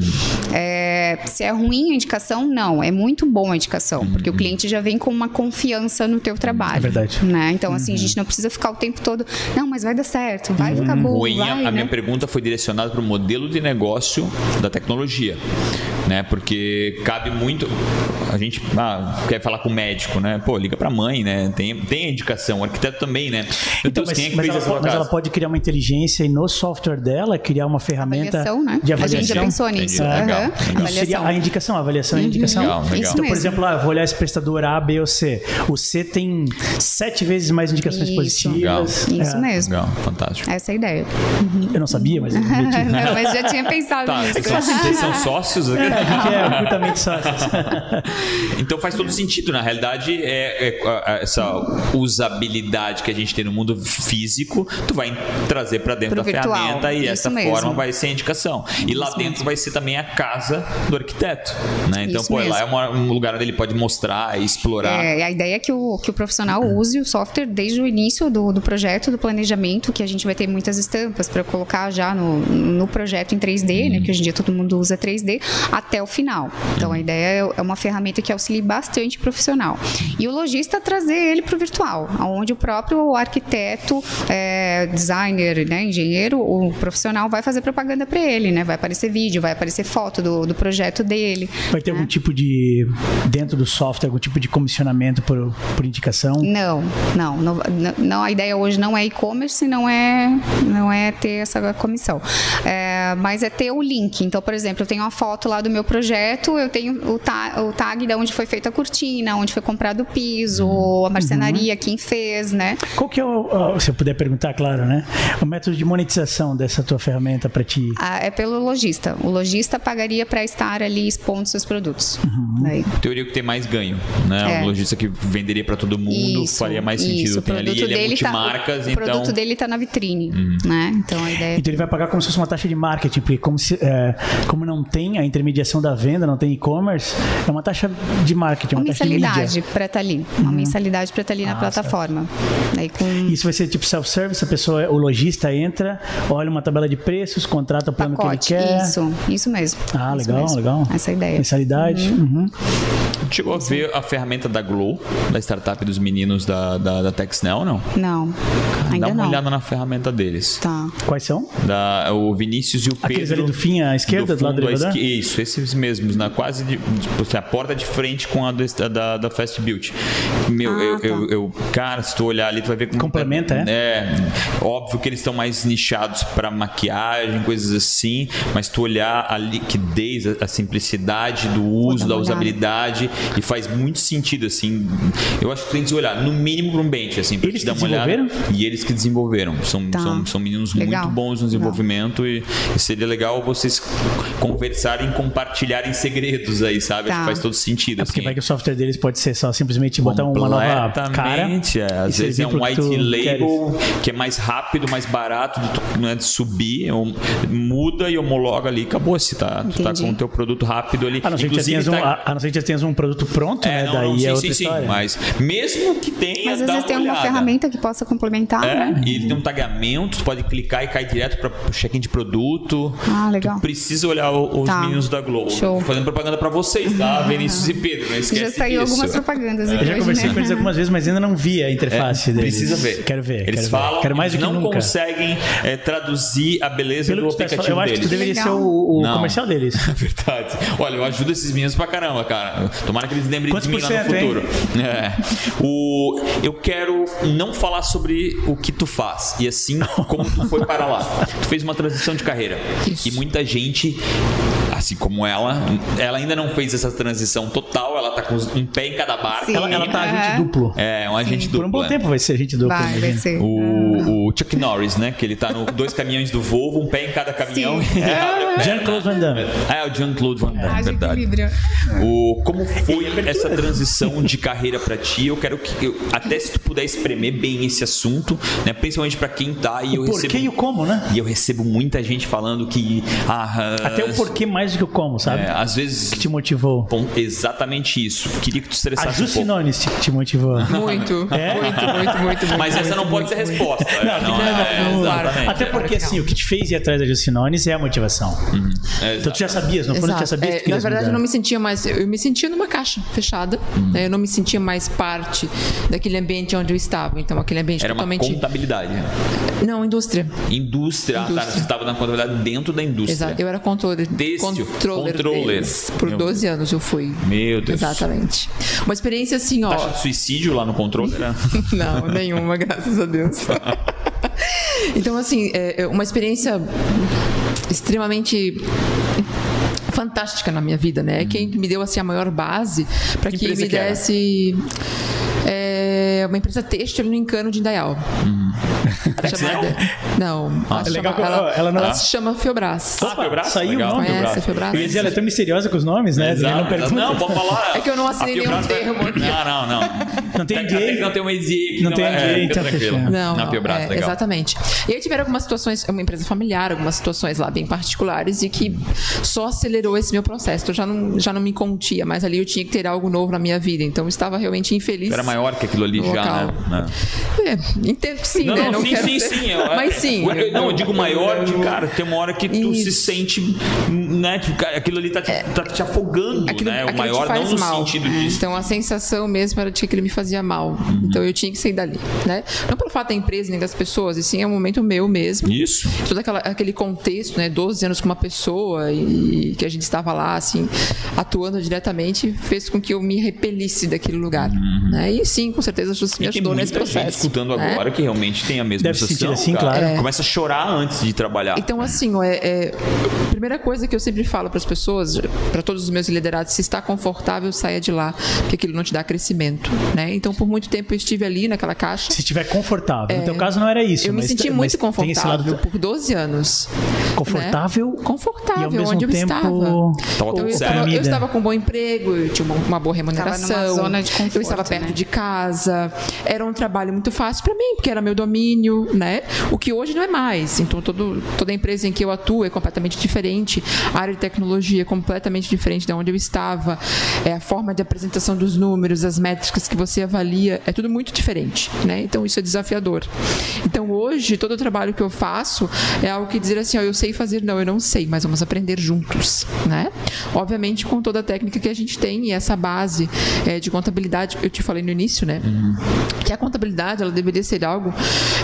É, se é ruim a indicação, não. É muito bom a indicação, porque o cliente já vem com uma confiança no teu trabalho. É verdade. Né? Então, assim, a gente não precisa ficar o tempo todo. Não, mas vai dar certo, vai ficar bom. Ruim, a- vai, a né? minha pergunta foi direcionada para o modelo de negócio da tecnologia, né? Porque cabe muito. A gente ah, quer falar com o médico, né? Pô, liga para a mãe, né? Tem, tem a indicação, o arquiteto também, né? Então, Deus, mas, quem é que mas fez ela, mas ela pode criar uma inteligência e no software dela criar uma ferramenta Avaliação, né? de A avaliação. gente já pensou Entendi. nisso. Legal, aham. legal. Isso seria Avaliação. a indicação, a avaliação e a indicação. Legal, legal. Então, por mesmo. exemplo, ah, vou olhar esse prestador A, B ou C. O C tem sete vezes mais indicações Isso. positivas. Isso É, mesmo. Legal, fantástico. Essa é a ideia. Eu não sabia, mas eu. Não, mas já tinha pensado Tá, nisso. vocês são, vocês são sócios aqui? A gente é ocultamente sócios. Então faz todo sentido. Na realidade, é, é a- a- essa usabilidade que a gente tem no mundo físico, tu vai trazer para dentro Pro da virtual, ferramenta e isso essa mesmo. forma vai ser a E lá dentro vai ser também a casa do arquiteto. Né? Então, Isso pô, lá é mesmo. uma- um lugar onde ele pode mostrar explorar. É, a ideia é que o, que o profissional use o software desde o início do, do projeto, do planejamento, que a gente vai ter muitas estampas para colocar já no, no projeto em 3D, né, que hoje em dia todo mundo usa 3D, até o final. Então a ideia é- é uma ferramenta que auxilia bastante o profissional. E o lojista trazer ele para o virtual, onde o próprio arquiteto, é, designer, né, engenheiro, o profissional vai fazer propaganda para ele, né? Vai aparecer vídeo, vai aparecer foto do, do projeto dele. Vai ter algum tipo de, dentro do software, algum tipo de comissionamento por, por indicação? Não, não, não, não, a ideia hoje não é e-commerce, não é, não é ter essa comissão, É, mas é ter o link. Então, por exemplo, eu tenho uma foto lá do meu projeto, eu tenho o, ta- o tag de onde foi feita a cortina, onde foi comprado o piso, a marcenaria, quem fez, né? Qual que é o, se eu puder perguntar, claro, né? O método de monetização dessa tua ferramenta para ti? Ah, é pelo lojista. O lojista pagaria para estar ali expondo seus produtos. Uhum. Daí. Teoria que tem mais ganho, né? É. Um lojista que venderia para todo mundo Isso, faria mais sentido. isso. O Tem ali, ele é tá- multimarcas, o então. produto dele está na vitrine, né? Então a ideia Então ele vai pagar como se fosse uma taxa de marketing, porque como, se, é, como não tem a intermediação da venda, não tem e-commerce, é uma taxa de marketing, uma, uma taxa de mídia. para estar ali. Uma mensalidade para estar ali na Ah, plataforma. Daí com Isso vai ser tipo self-service, a pessoa, o lojista entra, olha uma tabela de preços, contrata o plano pacote. que ele quer. Isso, isso mesmo. Ah, Isso legal, mesmo. legal. Essa é a ideia. Mensalidade. uhum. Chegou a ver a ferramenta da Glow, da startup dos meninos da, da, da Texnel, não? Não, ainda Dá uma não. olhada na ferramenta deles. Tá. Quais são? Da, o Vinícius e o Pedro. Aqueles ali do fim à esquerda, do lado do fundo à elevador? esqui- Isso, esses mesmos, na quase de, de- a porta de frente com a do- da, da Fast Build. Meu, Ah, eu, tá. eu, eu- cara, se tu olhar ali, tu vai ver como. Complementa, é? É, óbvio que eles estão mais nichados para maquiagem, coisas assim, mas tu olhar a liquidez, a, a simplicidade do uso, da usabilidade, e faz muito sentido, assim. Eu acho que tem que olhar, no mínimo, para um bench, assim, Eles te dar uma olhada. E eles que desenvolveram. São, Tá. são, são meninos Legal. muito bons no desenvolvimento e, e seria legal vocês conversarem compartilharem segredos aí, sabe? Acho Tá. que faz todo sentido. É porque assim. vai que o software deles pode ser só simplesmente botar uma nova cara. É. Às vezes é um white label que é mais rápido, mais barato de, tu, né, de subir, ou- muda e homologa ali, acabou-se, tá? Tu tá com o teu produto rápido ali. A não ser que já tenhas um, tá- a, a não ser que já tenhas um produto pronto, é, né? não, Daí não, é sim, outra sim, sim, história. mas mesmo que tenha, Mas às vezes tem uma ferramenta que possa complementar. É, né? e ele tem um tagamento, tu pode clicar e cair direto para check-in de produto. Ah, legal. Tu precisa olhar os Tá. meninos da Globo. Show. Fazendo propaganda para vocês, tá? Vinícius e Pedro, não esquece Já saiu disso. algumas propagandas aqui Eu já conversei né? com eles algumas vezes, mas ainda não vi a interface É, deles. precisa ver. Quero ver. Eles quero falam ver. Quero mais do que não nunca. conseguem é, traduzir a beleza Pelo do tá aplicativo eu acho que deles. deveria Legal. ser o, o comercial deles. É verdade. Olha, eu ajudo esses meninos pra caramba, cara. Tomara que eles lembrem Quantos de mim lá no futuro. É. O, eu quero não falar sobre o que tu faz, e assim como tu foi para lá. Tu fez uma transição de carreira. Isso. E muita gente, assim como ela, ela ainda não fez essa transição total, ela tá com um pé em cada barca. Sim. Ela, ela tá agente Aham. duplo. É, um agente Por duplo. um bom é. tempo vai ser agente duplo. Vai, vai ser. O, o Chuck Norris, né? Que ele tá no dois caminhões do Volvo, um pé em cada caminhão. Sim. É, Jean-Claude Van Damme. é, o Jean-Claude Van Damme, Haja verdade. O, como foi essa transição de carreira pra ti? Eu quero que eu- até se tu puder espremer bem esse assunto, né? Principalmente pra quem tá e eu O porquê recebo e o como, né? e eu recebo muita gente falando que ah, Até o porquê mais do que o como, sabe? é, às vezes Que te motivou. bom, exatamente isso. Queria que tu estressasse um pouco. Jucinones te, te motivou. Muito, É? muito, muito, muito, muito. Mas essa muito, não pode ser muito, resposta. é, Não, não, é, não, exatamente. Até porque, assim, não. o que te fez ir atrás da Jucinones é a motivação. É, Então tu já sabias, no fundo tu já sabias É, que tu na verdade, eu não me sentia mais. Eu me sentia numa caixa fechada. Hum. né? Eu não me sentia mais parte daquele ambiente onde eu estava. Então, aquele ambiente Era uma totalmente. contabilidade. Não, indústria. Indústria, ah, tá, Indústria. você estava na contabilidade dentro da indústria. Exato. Eu era controller. Têxtil. Controller. Controller. Por Meu 12 anos eu fui. Meu Deus. Exatamente. Uma experiência assim, ó. Taxa de suicídio lá no controle né? Não, nenhuma, graças a Deus. então, assim, é é uma experiência extremamente fantástica na minha vida, né? Quem me deu assim a maior base para Que que, me que desse é, uma empresa têxtil no Encano de Indaial. Chamada... Não, ela, é legal chama- que- ela, ela não- ela se chama Fiobras. Ah, Fiobras? saiu Legal. o nome. Conhece a Fiobras? Eu ia dizer, ela é tão misteriosa com os nomes, né? Exato. Não. Não, pode falar. É que eu não assinei nenhum vai- termo aqui. Não, não, não. Não tem que Não tem uma NDA aqui. Não tem é, NDA, fica então tranquilo. Não, Na não, Fiobras, é, legal. exatamente. E aí tiveram algumas situações, é uma empresa familiar, algumas situações lá bem particulares e que só acelerou esse meu processo. Então, Eu já não, já não me contia, mas ali eu tinha que ter algo novo na minha vida. Então eu estava realmente infeliz. Era maior que aquilo ali já, local. né? É, entendo que sim, Não, né? não, sim, quero sim, ser- sim. Eu- Mas sim. não, eu digo maior de, cara, tem uma hora que tu se Isso. sente, né? Tipo, aquilo ali tá te, tá te afogando, Aquilo, né? O maior não no mal. sentido disso. Então a sensação mesmo era de que aquilo me fazia mal. Uhum. Então eu tinha que sair dali, né? Não pelo fato da empresa nem das pessoas, e sim é um momento meu mesmo. Isso. todo aquela, aquele contexto, né, 12 anos com uma pessoa e que a gente estava lá, assim, atuando diretamente, fez com que eu me repelisse daquele lugar, né? E sim, com certeza, isso me ajudou nesse muita gente processo. escutando né? agora que realmente tem a mesma Deve se sensação. sentir assim, cara. claro. Começa a chorar antes de trabalhar. Então, assim, é, é- a primeira coisa que eu sempre falo para as pessoas, para todos os meus liderados, se está confortável, saia de lá, porque aquilo não te dá crescimento, né? Então, por muito tempo eu estive ali naquela caixa. Se estiver confortável. No teu caso não era isso. É. Eu me senti muito lado confortável do- por 12 anos. Confortável né? Confortável, e ao mesmo onde eu tempo estava. Tava Então, eu, estava, eu estava com um bom emprego, eu tinha uma, uma boa remuneração. Tava numa zona de conforto, eu estava perto né? de casa. Era um trabalho muito fácil para mim, porque era meu domínio, né? O que hoje não é mais. Então, todo, toda empresa em que eu atuo é completamente diferente. A área de tecnologia é completamente diferente de onde eu estava. É a forma de apresentação dos números, as métricas que você avalia, é tudo muito diferente, né? Então, isso é desafiador. Então, hoje, todo o trabalho que eu faço é algo que dizer assim, ó, eu sei fazer, não, eu não sei, mas vamos aprender juntos, né? Obviamente, com toda a técnica que a gente tem e essa base é, de contabilidade, eu te falei no início, né? Que a contabilidade, ela deveria ser algo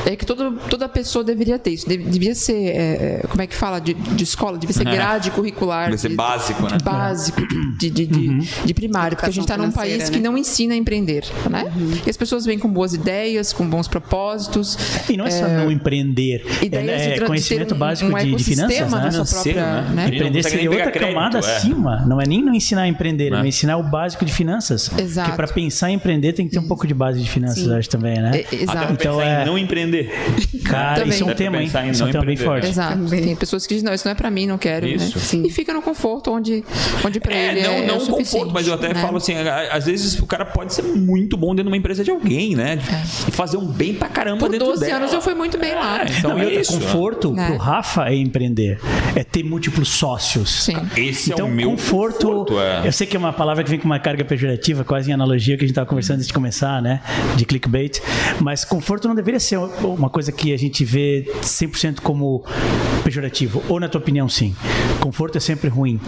é, que todo, toda pessoa deveria ter. Isso devia ser, é, é, como é que fala, de, de escola, devia ser grade curricular. Deve ser de- básico, né? de Básico, de, de, de, de primário, porque a gente está num país financeira, que né? não ensina a empreender, né? E as pessoas vêm com boas ideias, com bons propósitos. E não é só não empreender. ideias é, de é tra- de conhecimento um- básico um de, de finanças, né? Financeiro, própria, né? né? Empreender seria outra pegar camada crédito, é. acima. Não é nem não ensinar a empreender, é Né? ensinar o básico de finanças. Exato. Porque para pensar em empreender tem que ter um pouco de base de finanças, eu acho também, né? É, exato. Então é- em não empreender. Cara, Também. isso é um tema, hein? Isso é um tema bem forte. Exato. Também. Tem pessoas que dizem, não, isso não é pra mim, não quero, Isso. né? Sim. E fica no conforto onde, onde pra É, ele não, é, não o conforto, mas eu até né? falo assim, às vezes o cara pode ser muito bom dentro de uma empresa de alguém, né? E fazer um bem pra caramba Por dentro 12 dela. anos eu fui muito bem lá. É, então não, é isso. conforto né? pro Rafa é empreender. É ter múltiplos sócios. Sim. Esse Então, é o meu conforto, conforto, é. eu sei que é uma palavra que vem com uma carga pejorativa, quase em analogia que a gente estava conversando antes de começar, né? De clickbait. Mas conforto não deveria ser uma coisa que a gente vê 100% como pejorativo. Ou, na tua opinião, sim? Conforto é sempre ruim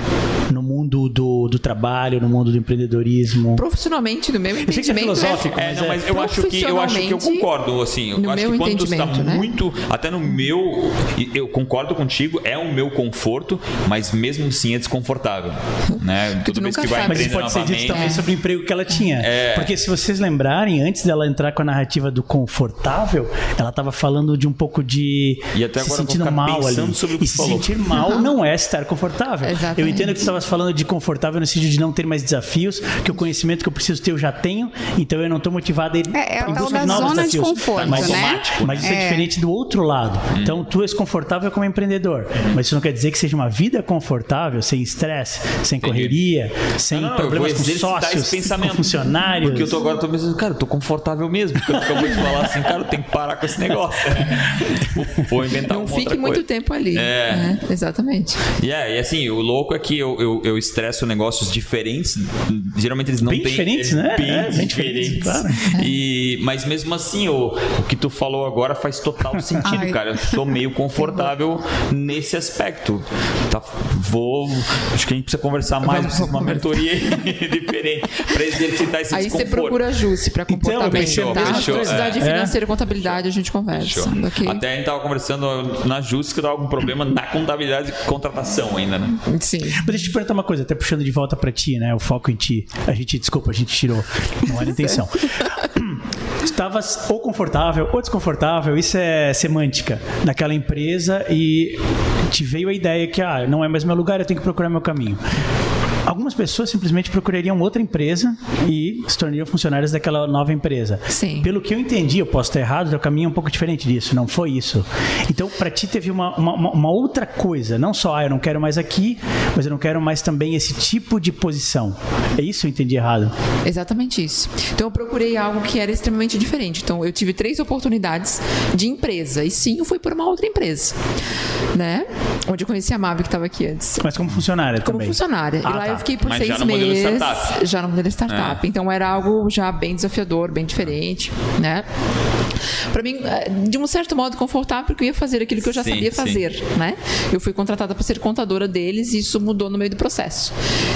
no mundo do do, do trabalho, no mundo do empreendedorismo? Profissionalmente, no meu Eu sei que é entendimento, filosófico, É, mas não, é- mas eu acho que eu acho que eu concordo, assim. Eu no acho meu que quando tu está entendimento, né? muito. Até no meu. Eu concordo contigo, é o meu conforto, mas mesmo assim é desconfortável. Né? tu Toda vez nunca que vai sabe. Mas isso pode ser dito também sobre o emprego que ela tinha. É. Porque se vocês lembrarem, antes dela entrar com a narrativa do confortável, ela estava falando de um pouco de E até se sentindo mal pensando ali. sobre o que e se falou. sentir mal não é estar confortável. Exatamente. Eu entendo que tu estavas falando de confortável no sentido de não ter mais desafios, que o conhecimento que eu preciso ter eu já tenho, então eu não estou motivado a ir É, é em busca de novos zona de desafios. conforto, mas, né? Mas isso é. É. diferente do outro lado. Então tu és confortável como empreendedor, mas isso não quer dizer que seja uma vida confortável, sem estresse, sem correria, sem Não, não, problemas com sócios, com funcionários. Porque eu tô agora tô pensando, cara, eu tô confortável mesmo. Porque eu acabei de falar assim, cara, eu tenho que parar com esse negócio. Vou- inventar não uma fique outra muito coisa. tempo ali. É. né? Exatamente. E é, e assim, o louco é que eu, eu, eu estresso negócios diferentes. Geralmente eles não Bem têm. diferentes, né? Bem, É, bem diferentes. diferentes, claro. E, mas mesmo assim, o, o que tu falou agora faz total sentido, Ai. cara. Eu sou meio confortável nesse aspecto. Tá, vou. Acho que a gente precisa conversar mais, Vamos precisa de uma mentoria diferente pra exercitar esse Aí você procura a Jusce para Então, comportamento, fechou, tá? fechou, Curiosidade é. financeira e contabilidade a gente conversa. Fechou. ok? Até a gente tava conversando na Justa que tava algum problema na contabilidade e contratação ainda, né? Sim. Mas deixa eu te perguntar uma coisa, até puxando de volta pra ti, né? O foco em ti. A gente, desculpa, a gente tirou. Não era intenção. Estavas ou confortável ou desconfortável, isso é semântica, naquela empresa e te veio a ideia que, ah, não é mais meu lugar, eu tenho que procurar meu caminho. Algumas pessoas simplesmente procurariam outra empresa e se tornariam funcionários daquela nova empresa. Sim. Pelo que eu entendi, eu posso estar errado, o caminho é um pouco diferente disso, não foi isso. Então, para ti teve uma, uma, uma- outra coisa, não só, ah, eu não quero mais aqui, mas eu não quero mais também esse tipo de posição. É isso eu entendi errado? Exatamente isso. Então eu procurei algo que era extremamente diferente. Então eu tive três oportunidades de empresa e sim, eu fui por uma outra empresa, né? Onde eu conheci a Mabi que estava aqui antes. Mas como funcionária Como também? funcionária. Ah, e lá tá. eu fiquei por Mas seis já meses. startup. Já no modelo startup. Então era algo já bem desafiador, bem diferente, né? Pra mim, eh, de um certo modo, confortável, porque eu ia fazer aquilo que eu já Sim, sabia sim. fazer, né? Eu fui contratada para ser contadora deles e isso mudou no meio do processo.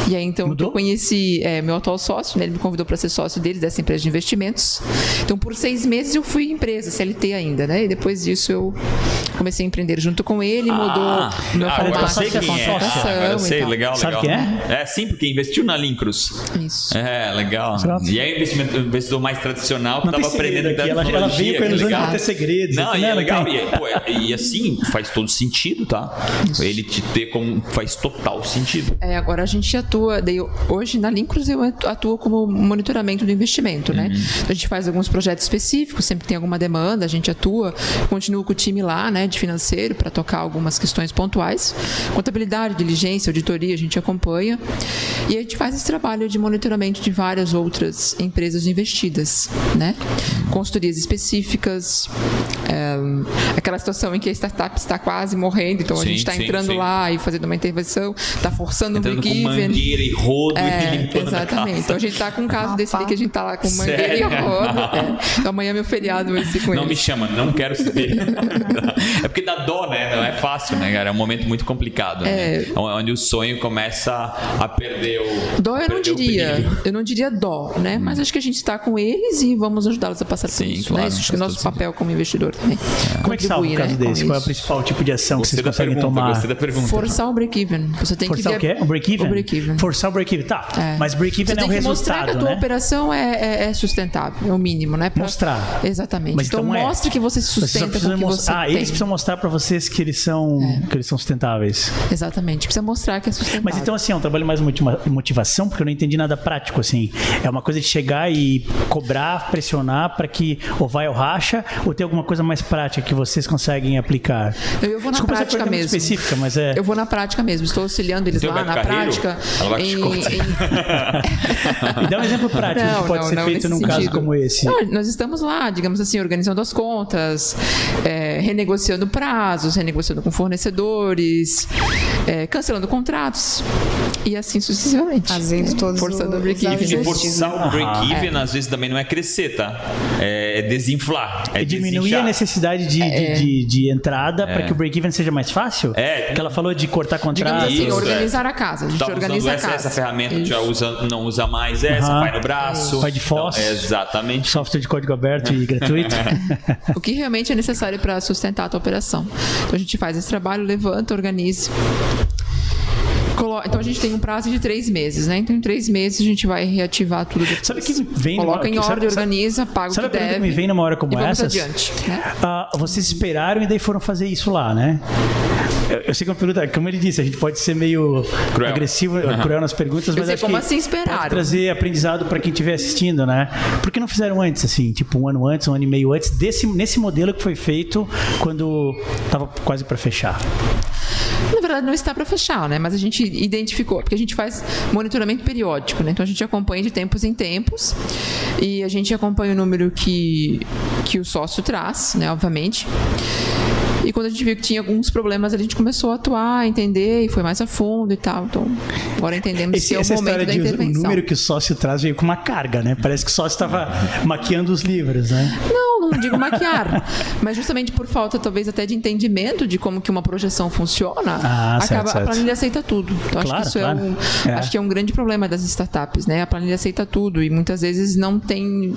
E aí, então, Mudou? eu conheci eh, meu atual sócio, né? Ele me convidou para ser sócio deles, dessa empresa de investimentos. Então, por seis meses eu fui empresa, CLT ainda, né? E depois disso eu comecei a empreender junto com ele, mudou o meu ah, formato agora eu sei de quem é. Agora eu sei, tal. legal, Sabe legal. quem é? Sim, porque investiu na Lincruz. Isso. É, legal. Exato. E é investimento, investidor mais tradicional que estava aprendendo aqui, ela, ela tecnologia, veio com a que ilusão de ter segredos. Não, e né? é legal. E, pô, é- e assim, faz todo sentido, tá? Ele te ter como. Faz total sentido. É, agora a gente atua, daí eu- hoje na Lincruz eu atuo como monitoramento do investimento, né? Então, a gente faz alguns projetos específicos, sempre que tem alguma demanda, a gente atua, continua com o time lá, né, de financeiro, para tocar algumas questões pontuais. Contabilidade, diligência, auditoria, a gente acompanha. E a gente faz esse trabalho de monitoramento de várias outras empresas investidas, né? Consultorias específicas, é, aquela situação em que a startup está quase morrendo, então a Sim, gente está entrando sim. lá e fazendo uma intervenção, está forçando um Entrando com break-even. mangueira e rodo É, e limpando a exatamente. Então a gente tá com um caso desse ali que a gente tá lá com mangueira e Sério? rodo. É. Então amanhã é meu feriado esse com Não me eles. chama, não quero se ver. é porque dá dó, né? Não é fácil, né, cara? É um momento muito complicado. É. Né? Onde o sonho começa a perder o. Dó eu não diria, eu não diria dó, né? Mas acho que a gente está com eles e vamos ajudá-los a passar por Sim, isso, claro, né? Isso acho que é nosso papel como investidor também. Como é que salva um caso né, desse? Qual é o principal tipo de ação que Gostei vocês da conseguem pergunta, tomar? gostei da pergunta. Forçar o break-even. Você tem Forçar que o quê? O break-even? O break-even. Forçar o break-even, tá. É. Mas break-even é o tem que mostrar que a resultado, tua né? operação é, é- é sustentável, é o mínimo, né? Pra- Mostrar. Exatamente. Mas então, então é. mostre que você se Vocês sustenta com que você Ah, eles precisam mostrar pra vocês que eles são, que eles são sustentáveis. Exatamente. Precisa mostrar que é sustentável. Mas então, assim, é um trabalho mais motiva- motivação, porque eu não entendi nada prático, assim. É uma coisa de chegar e cobrar, pressionar para que ou vai ou racha, ou tem alguma coisa mais prática que vocês conseguem aplicar? Eu vou na Desculpa prática mesmo. específica, mas é. Eu vou na prática mesmo. Estou auxiliando eles lá na Carreiro? prática. Ela vai em- em- Me dá um exemplo prático Não, que pode não, ser não, feito num caso sentido. como esse. Não, nós estamos lá, digamos assim, organizando as contas, é, renegociando prazos, renegociando com fornecedores, é, cancelando contratos e assim sucessivamente. Fazendo todos Forçando o break-even. E forçar né? o break-even, às vezes, também não é crescer, tá? É desinflar. É E diminuir desinchar. a necessidade de, de, de, de entrada para que o break-even seja mais fácil? É. Que ela falou de cortar contrato. Digamos assim, Isso, organizar a casa. A gente usando organiza a essa, casa. essa ferramenta, Isso. já usa, não usa mais essa, Aham. vai no braço. Vai de Foz. Então, é exatamente. Software de código aberto e gratuito. O que realmente é necessário para sustentar a tua operação. Então a gente faz esse trabalho, levanta, organiza. Colo- Então a gente tem um prazo de três meses, né? Então em três meses a gente vai reativar tudo. depois. Sabe que me vem Coloca em sabe- ordem, sabe- organiza, paga Sabe o que deve. que me vem numa hora como e adiante, né? Ah, vocês esperaram e daí foram fazer isso lá, né? Eu, sei que é uma pergunta, como ele disse, a gente pode ser meio Cruel. agressivo, cruel nas perguntas, mas sei, acho como que assim esperaram? pode trazer aprendizado para quem estiver assistindo, né? Por que não fizeram antes, assim, tipo um ano antes, um ano e meio antes, desse, nesse modelo que foi feito quando estava quase para fechar? Na verdade, não está para fechar, né? Mas a gente identificou, porque a gente faz monitoramento periódico, né? Então a gente acompanha de tempos em tempos e a gente acompanha o número que, que o sócio traz, né? Obviamente. E quando a gente viu que tinha alguns problemas, a gente começou a atuar, a entender e foi mais a fundo e tal. Então, agora entendemos Esse, que é o momento história da de o intervenção. número que o sócio traz veio com uma carga, né? Parece que o sócio estava maquiando os livros, né? Não, não digo maquiar, mas justamente por falta talvez até de entendimento de como que uma projeção funciona, Ah, certo, acaba certo. a planilha aceita tudo. Então Claro, acho que isso claro. é um, É. acho que é um grande problema das startups, né? A planilha aceita tudo e muitas vezes não tem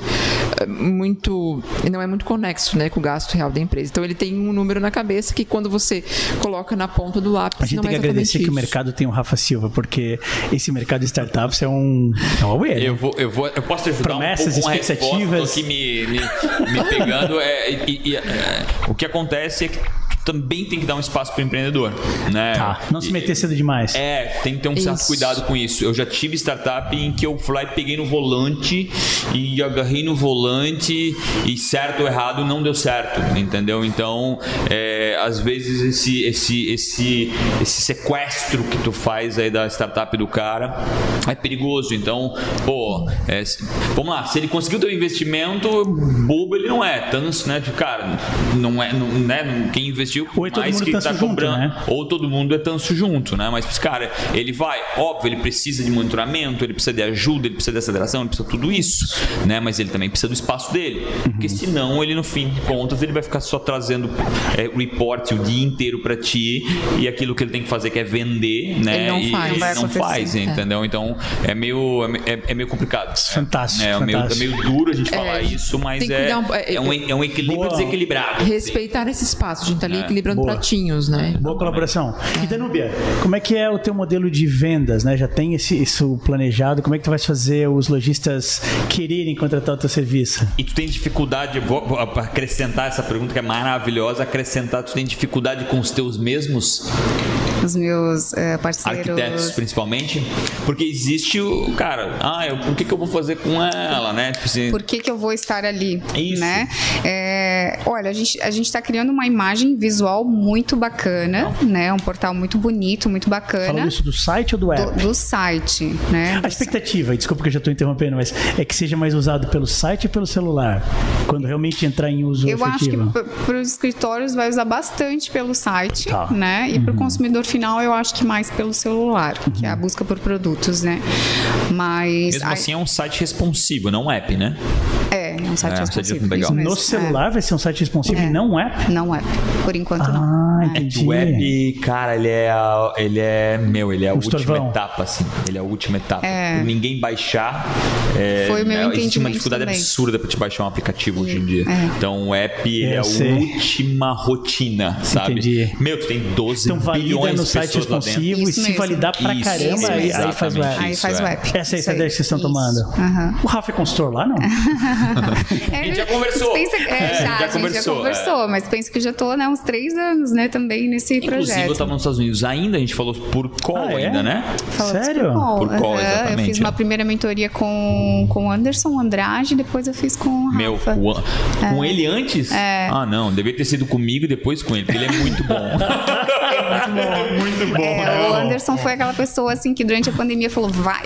eh, muito, não é muito conexo, né, com o gasto real da empresa. Então ele tem um número na cabeça que quando você coloca na ponta do lápis, A gente não tem é que agradecer exatamente que o isso. mercado tem o Rafa Silva, porque esse mercado de startups é um. É uma né? Eu, vou, eu, vou, eu posso te ajudar Promessas, um pouco com a resposta, expectativas. aqui me, me, me pegando. É, e- e- é, o que acontece é que também tem que dar um espaço para o empreendedor. Né? Tá, não se meter cedo demais. É, tem que ter um certo Isso. cuidado com isso. Eu já tive startup em que eu fui lá e peguei no volante e agarrei no volante e certo ou errado não deu certo, entendeu? Então, é, às vezes esse, esse, esse, esse sequestro que tu faz aí da startup do cara é perigoso. Então, pô, é, vamos lá, se ele conseguiu ter um investimento, bobo ele não é. Tanto, né, cara, não é, não, né, não- quem investiu Ou é todo mais mundo que tanso tá junto, cobrando, né? ou todo mundo é tanso junto, né? Mas, cara, ele vai, óbvio, ele precisa de monitoramento, ele precisa de ajuda, ele precisa de aceleração, ele precisa de tudo isso, né? Mas ele também precisa do espaço dele, porque Uhum. senão ele, no fim de contas, ele vai ficar só trazendo é, report o dia inteiro pra ti e aquilo que ele tem que fazer que é vender, né? Ele não e faz. ele não acontecer. faz, entendeu? Então, é meio, é, é meio complicado. Fantástico, É, é meio, é fantástico. meio duro a gente falar É, isso, mas é, um- é, é, um, é um equilíbrio Boa. desequilibrado. Respeitar esse espaço, tá ali equilibrando boa. pratinhos, né? Boa colaboração. E Danúbia, como é que é o teu modelo de vendas, né? Já tem esse, isso planejado? Como é que tu vai fazer os lojistas quererem contratar o teu serviço? E tu tem dificuldade, vou, vou acrescentar essa pergunta que é maravilhosa, acrescentar, tu tem dificuldade com os teus mesmos Os meus eh, parceiros. arquitetos, principalmente? Porque existe o, cara, ah, eu, por que, que eu vou fazer com ela, né? Tipo assim, Por que, que eu vou estar ali? Isso. Né? É, olha, a gente a está criando uma imagem visual muito bacana, né? Um portal muito bonito, muito bacana. Falando isso do site ou do app? do, do site, né? A expectativa, e desculpa que eu já estou interrompendo, mas é que seja mais usado pelo site ou pelo celular? Quando realmente entrar em uso Eu acho que efetivo? para os escritórios vai usar bastante pelo site, Tá. né? E para o consumidor final eu acho que mais pelo celular, que é Uhum. a busca por produtos, né? Mas mesmo assim é um site responsivo, não um app, né? é um site É, um responsivo. mesmo. No celular vai ser um site responsivo e não um app? É, não é. Por enquanto não. Ah, É. entendi. O app, cara, ele é, a- ele é meu, ele é a Um última estorvão. etapa, assim. Ele é a última etapa. É. Por ninguém baixar. é, Foi o meu é, Existe uma entendimento dificuldade também. absurda pra te baixar um aplicativo hoje em dia. É. Então o app é a sei. última rotina, sabe? Entendi. Meu, tu tem 12 Então valida bilhões no de site responsivo e se mesmo. validar pra Isso, caramba, isso, aí, aí faz o app. Aí faz é. o app. Essa é a aí. estratégia que vocês estão tomando. O Rafa é consultor lá, não? É, A gente já conversou. Pensa, é, É, já, já a gente conversou, já conversou, mas penso que já tô né, uns três anos, né, também nesse Inclusive, eu projeto. tava nos Estados Unidos ainda, a gente falou por call Ah, é? ainda, né? Falamos Sério? call. Por call, Aham, Eu exatamente, fiz uma é. primeira mentoria com, com o Anderson Andrade, depois eu fiz com o Rafa. Meu, o- com ele antes? É. Ah, não, devia ter sido comigo e depois com ele, porque ele é muito bom. bom. Muito bom. É, o Anderson foi aquela pessoa assim que durante a pandemia falou: vai.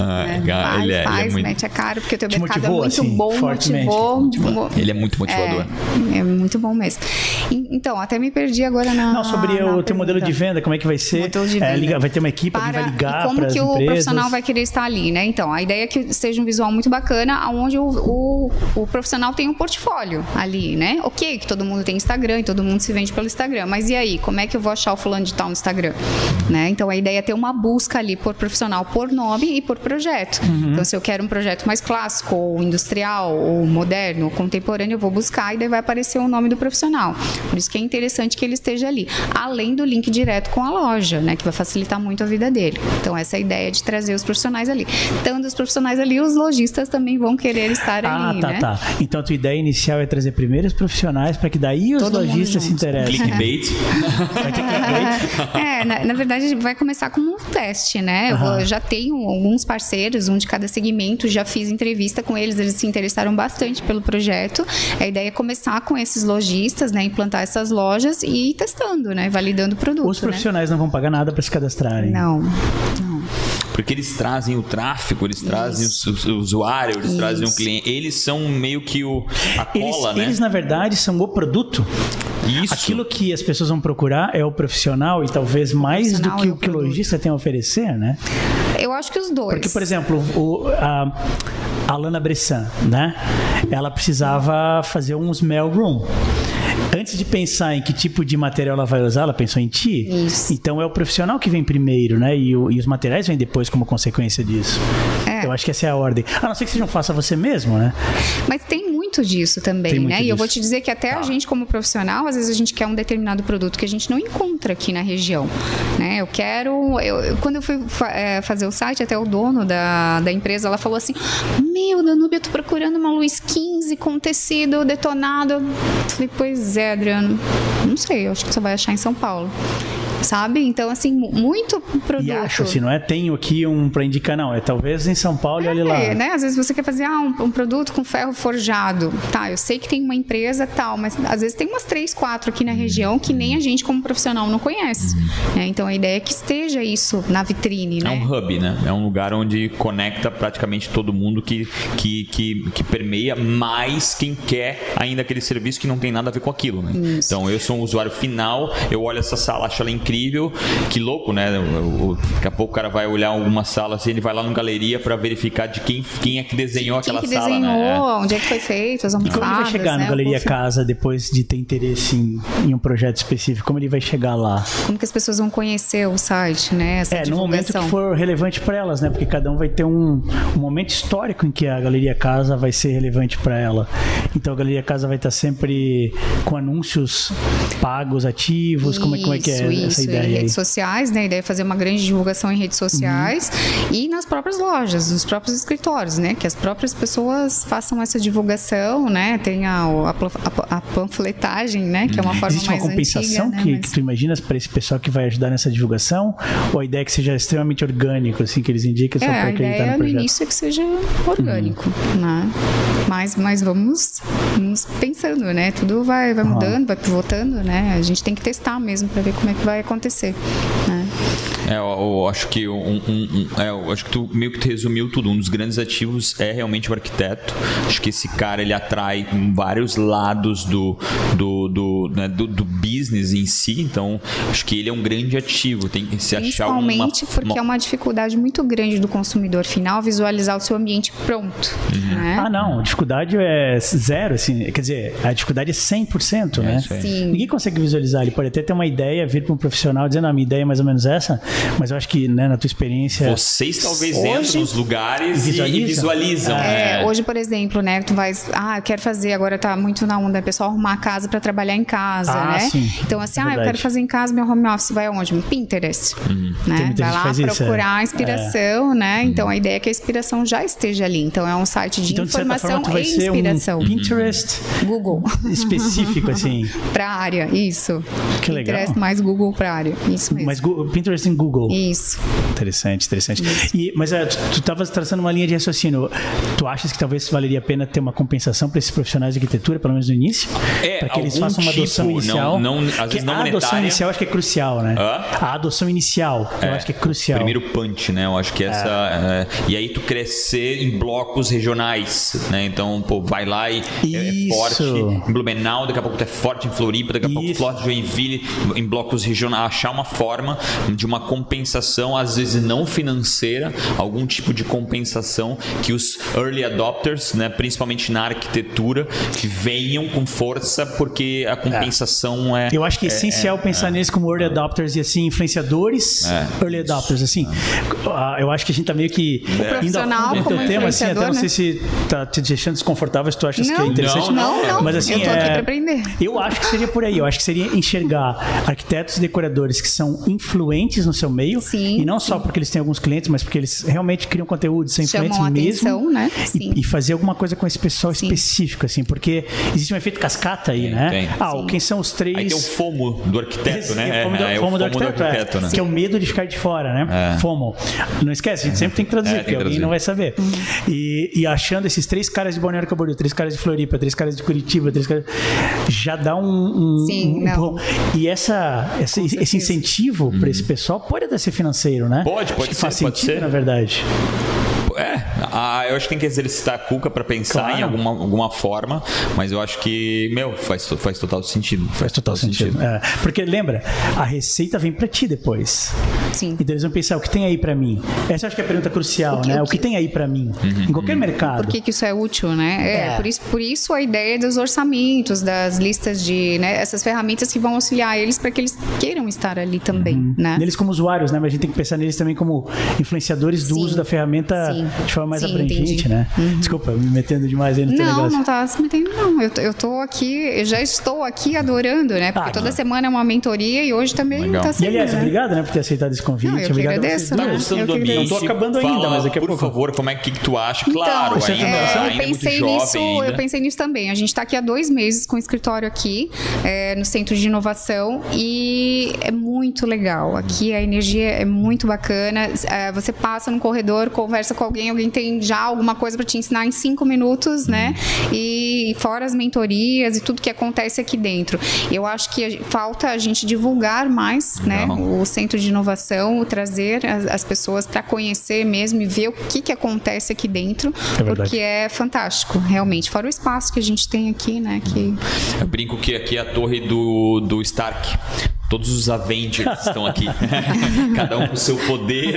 Ah, né? cara, vai, ele é- é faz, muito- mete a cara, porque o teu Te mercado motivou, é muito assim, bom, fortemente? motivou. Ele é muito motivador. É, é muito bom mesmo. E- Então, até me perdi agora na. Não, sobre na o teu modelo de pergunta. venda, como é que vai ser? Modelo de É, vai ter uma equipe, alguém vai Para- ligar e como para que o empresas? profissional vai querer estar ali, né? Então, a ideia é que seja um visual muito bacana, onde o, o, o profissional tem um portfólio ali, né? Ok, que todo mundo tem Instagram e todo mundo se vende pelo Instagram, mas e aí, como é que eu vou achar o fulano de tal no Instagram? Né? Então, a ideia é ter uma busca ali por profissional, por nome e por projeto. Uhum. Então, se eu quero um projeto mais clássico, ou industrial, ou moderno, ou contemporâneo, eu vou buscar e daí vai aparecer o nome do profissional. Por isso que é interessante que ele esteja ali. Além do link direto com a loja, né? Que vai facilitar muito a vida dele. Então, essa é a ideia de trazer os profissionais ali. Tanto os profissionais ali, os lojistas também vão querer estar Ah, ali, tá, né? tá. Então a tua ideia inicial é trazer primeiro os profissionais para que daí os Todo lojistas se interessem. Clickbait. Vai ter clickbait? É, na, na verdade, vai começar como um teste, né? Eu vou- Aham. já tenho alguns parceiros, um de cada segmento, já fiz entrevista com eles, eles se interessaram bastante pelo projeto. A ideia é começar com esses lojistas, né? Implantar essas lojas e ir testando, né? Validando o produto. Os né? profissionais não vão pagar nada para se cadastrarem. Não, não. Porque eles trazem o tráfego, eles trazem o, o usuário, eles trazem o Isso. cliente. Eles são meio que o, a Eles, cola, né? eles, na verdade, são o produto. Isso. Aquilo que as pessoas vão procurar é o profissional e talvez mais do que e o o que o produto. lojista tem a oferecer, né? Eu acho que os dois. Porque, por exemplo, o, a, a Lana Bressan, né? Ela precisava fazer uns mail room. Antes de pensar em que tipo de material ela vai usar, ela pensou em ti. Isso. Então é o profissional que vem primeiro, né? E, o- e os materiais vêm depois como consequência disso. É. Eu acho que essa é a ordem. A não ser que você não faça você mesmo, né? Mas tem muito disso também, Tem muito né? E eu vou disso. te dizer que até a gente, como profissional, às vezes a gente quer um determinado produto que a gente não encontra aqui na região. Né? Eu quero. eu- quando eu fui fa- eh, fazer o site, até o dono da, da empresa, ela falou assim: Meu, Danube, eu tô procurando uma luz 15 com tecido detonado. Eu falei, pois é, Adriano. Não sei, eu acho que você vai achar em São Paulo. Sabe? Então, assim, mu- muito produto. E acho, se não é, tenho aqui um pra indicar, não. É talvez em São Paulo e olha lá. É, né? Às vezes você quer fazer ah, um, um produto com ferro forjado. Tá, eu sei que tem uma empresa tal, mas às vezes tem umas três, quatro aqui na região que nem a gente, como profissional, não conhece. né? Então a ideia é que esteja isso na vitrine, É né? um hub, né? É um lugar onde conecta praticamente todo mundo que, que, que, que permeia, mais quem quer ainda aquele serviço que não tem nada a ver com aquilo, né? Isso. Então eu sou um usuário final, eu olho essa sala, acho ela incrível, que louco, né? O- o- daqui a pouco o cara vai olhar alguma sala assim, ele vai lá no galeria para verificar de quem, quem é que desenhou Quem aquela que sala, desenhou, né? onde é que foi feito, as E como ele vai almofadas, chegar né? na Galeria Casa depois de ter interesse em, em um projeto específico? Como ele vai chegar lá? Como que as pessoas vão conhecer o site, né? Essa É, no momento que for relevante para elas, né? Porque cada um vai ter um, um momento histórico em que a Galeria Casa vai ser relevante para ela. Então a Galeria Casa vai estar sempre com anúncios pagos, ativos. como, é, como é que é Isso, isso, em aí? redes sociais, né? A ideia é fazer uma grande divulgação em redes sociais Uhum. e nas próprias lojas, nos próprios escritórios, né? Que as próprias pessoas façam essa divulgação, né? Tem a, a, a- panfletagem, né? Que é uma forma Existe uma mais compensação antiga, que, né? que tu imaginas para esse pessoal que vai ajudar nessa divulgação? Ou a ideia é que seja extremamente orgânico, assim, que eles indicam só É, para a acreditar ideia no no início é que seja orgânico, né? Mas, mas vamos, vamos pensando, né? Tudo vai, vai mudando, vai pivotando, né? A gente tem que testar mesmo para ver como é que vai acontecer? É, eu, eu acho que um, um- um- é, eu acho que tu meio que tu resumiu tudo. Um dos grandes ativos é realmente o arquiteto. Acho que esse cara ele atrai vários lados do do, do, né, do, do business em si. Então acho que ele é um grande ativo. Tem que se achar uma, Principalmente porque é uma dificuldade muito grande do consumidor final visualizar o seu ambiente pronto. Uhum. Né? Ah, não. A dificuldade é zero, assim. Quer dizer, a dificuldade é 100%, né? isso aí. Sim. Ninguém consegue visualizar. Ele pode até ter uma ideia, vir para um profissional dizendo, ah, minha ideia é mais ou menos essa, mas eu acho que, né, na tua experiência... Vocês talvez Hoje- entram nos lugares e Visualizam? e visualizam. É, né? hoje, por exemplo, né, tu vai, ah, eu quero fazer, agora tá muito na onda, o pessoal arrumar a casa para trabalhar em casa, Ah, né? sim. Então assim, É ah, eu quero fazer em casa meu home office, vai aonde? No Pinterest, Tem né? Vai lá isso, procurar é. a inspiração, né? Então a ideia é que a inspiração já esteja ali. Então é um site de Então, de informação vai e ser inspiração. um Pinterest Google. específico, assim. pra área, isso. Que legal. Pinterest mais Google pra área, isso mesmo. Mas Pinterest em Google. Google. Isso. Interessante, interessante. E, mas é, tu estavas traçando uma linha de raciocínio. Tu achas que talvez valeria a pena ter uma compensação para esses profissionais de arquitetura, pelo menos no início? É, para que eles façam uma adoção tipo, inicial. não- não- às Que vezes não a adoção monetária. inicial acho que é crucial, né? Hã? A adoção inicial, eu acho que é crucial. Primeiro punch, né? Eu acho que essa. é, e aí tu crescer em blocos regionais, né? Então, pô, vai lá e é- é Isso. forte em Blumenau, daqui a pouco tu é forte em Floripa, daqui a pouco Isso. forte em Joinville, em blocos regionais. Achar uma forma de uma compensação, às vezes não financeira, algum tipo de compensação que os early adopters, né? Principalmente na arquitetura, que venham com força, porque a compensação é. Eu acho que é, essencial pensar neles como early adopters e assim, influenciadores É. early adopters, assim. Ah, Eu acho que a gente tá meio que indo a profissional fundo no teu tema, assim, até não sei se tá te deixando desconfortável, se tu achas que é Não, interessante. não, não. Mas assim, Eu tô aqui é- pra aprender. Eu acho que seria por aí. Eu acho que seria enxergar arquitetos e decoradores que são influentes no seu meio. Sim, e não só porque eles têm alguns clientes, mas porque eles realmente criam conteúdo, são influentes mesmo. atenção, né? E- Sim. E, fazer alguma coisa com esse pessoal específico, assim, porque existe um efeito cascata aí, Tem, né? tem. Ah, Sim. quem são os três. Aí tem o FOMO do arquiteto, né? É, FOMO do, é, é o FOMO do arquiteto, é. né? que é o medo de ficar de fora, né? É. FOMO. Não esquece, a gente sempre tem que traduzir, É, porque que alguém não vai saber. E, e achando esses três caras de Balneário Camboriú, três caras de Floripa, três caras de Curitiba, três caras... Já dá um... um Sim, um não. empurrão. E essa, esse, esse certeza. incentivo para esse pessoal pode até ser financeiro, né? Pode, Acho pode que ser, faz pode sentido, ser. na verdade. É, ah, eu acho que tem que exercitar a cuca pra pensar Claro. em alguma, alguma forma, mas eu acho que, meu, faz, faz total sentido. Faz total sentido. É, porque lembra, a receita vem para ti depois. Sim. Então eles vão pensar, o que tem aí para mim? Essa eu acho que é a pergunta crucial, O que- né? o O que que- tem aí para mim? Em qualquer mercado. Por que, que isso é útil, né? É, É. Por, isso, por isso a ideia dos orçamentos, das listas de, né, essas ferramentas que vão auxiliar eles para que eles queiram estar ali também, né? Neles como usuários, né? Mas a gente tem que pensar neles também como influenciadores do Sim. uso da ferramenta Sim. De forma mais Sim, abrangente, entendi. né? Desculpa, me metendo demais aí no teu Não, negócio. não tá se metendo, não. Eu, tô- eu tô aqui, eu já estou aqui adorando, né? Porque Ah, toda não. semana é uma mentoria e hoje também Legal. tá E sendo. aliás, né? obrigado, né, por ter aceitado esse convite. Não, eu obrigado agradeço, vocês Tá né? gostando Eu do ambiente? Não tô acabando ainda, Fala, mas daqui a por pouco. favor, como é que, que tu acha? Então, Claro, ainda, é, ainda eu pensei nisso, ainda. eu pensei nisso também. A gente está aqui há dois meses com o escritório aqui é, no centro de inovação e é muito legal. Aqui a energia é muito bacana. É, você passa no corredor, conversa com alguém, alguém tem já alguma coisa para te ensinar em cinco minutos, né? E fora as mentorias e tudo que acontece aqui dentro. Eu acho que a- falta a gente divulgar mais, né? O centro de inovação, o trazer as, as pessoas para conhecer mesmo e ver o que, que acontece aqui dentro, verdade. porque é fantástico, realmente. Fora o espaço que a gente tem aqui, né? Que Eu brinco que aqui é a torre do, do Stark. Todos os Avengers estão aqui. Cada um com seu poder.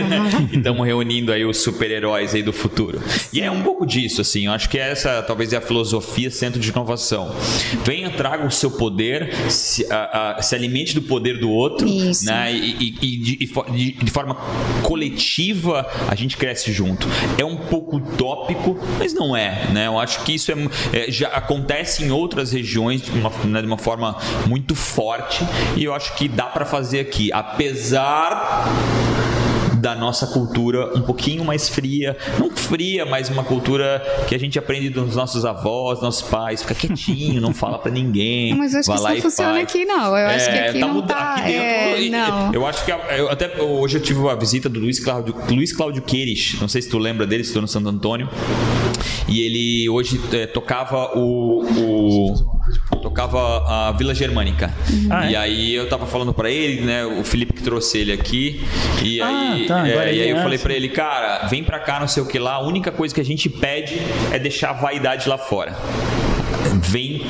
e estamos reunindo aí os super-heróis aí do futuro. E é um pouco disso, assim. Eu acho que essa talvez é a filosofia centro de inovação. Venha, traga o seu poder, se, a- a- se alimente do poder do outro. Isso. Né? E, e- e de, de- de forma coletiva a gente cresce junto. É um pouco utópico, mas não é. Né? Eu acho que isso é, é, já acontece em outras regiões de uma, né, de uma forma muito forte e eu acho que dá para fazer aqui, apesar da nossa cultura um pouquinho mais fria, não fria, mas uma cultura que a gente aprende dos nossos avós, nossos pais, fica quietinho, não fala para ninguém. Não, mas eu acho que isso não funciona faz. aqui, não. Eu acho que aqui não muda- tá- aqui dentro, é, não. Eu acho que eu até hoje eu tive a visita do Luiz Cláudio, Luiz Cláudio Queires, não sei se tu lembra dele, estou no Santo Antônio. E ele hoje é, tocava o, o- tocava a Vila Germânica. Ah, é? E aí eu tava falando pra ele, né, o Felipe que trouxe ele aqui, e Ah, aí, tá, é, e aí eu é, falei pra ele, cara, vem pra cá, não sei o que lá, a única coisa que a gente pede é deixar a vaidade lá fora vem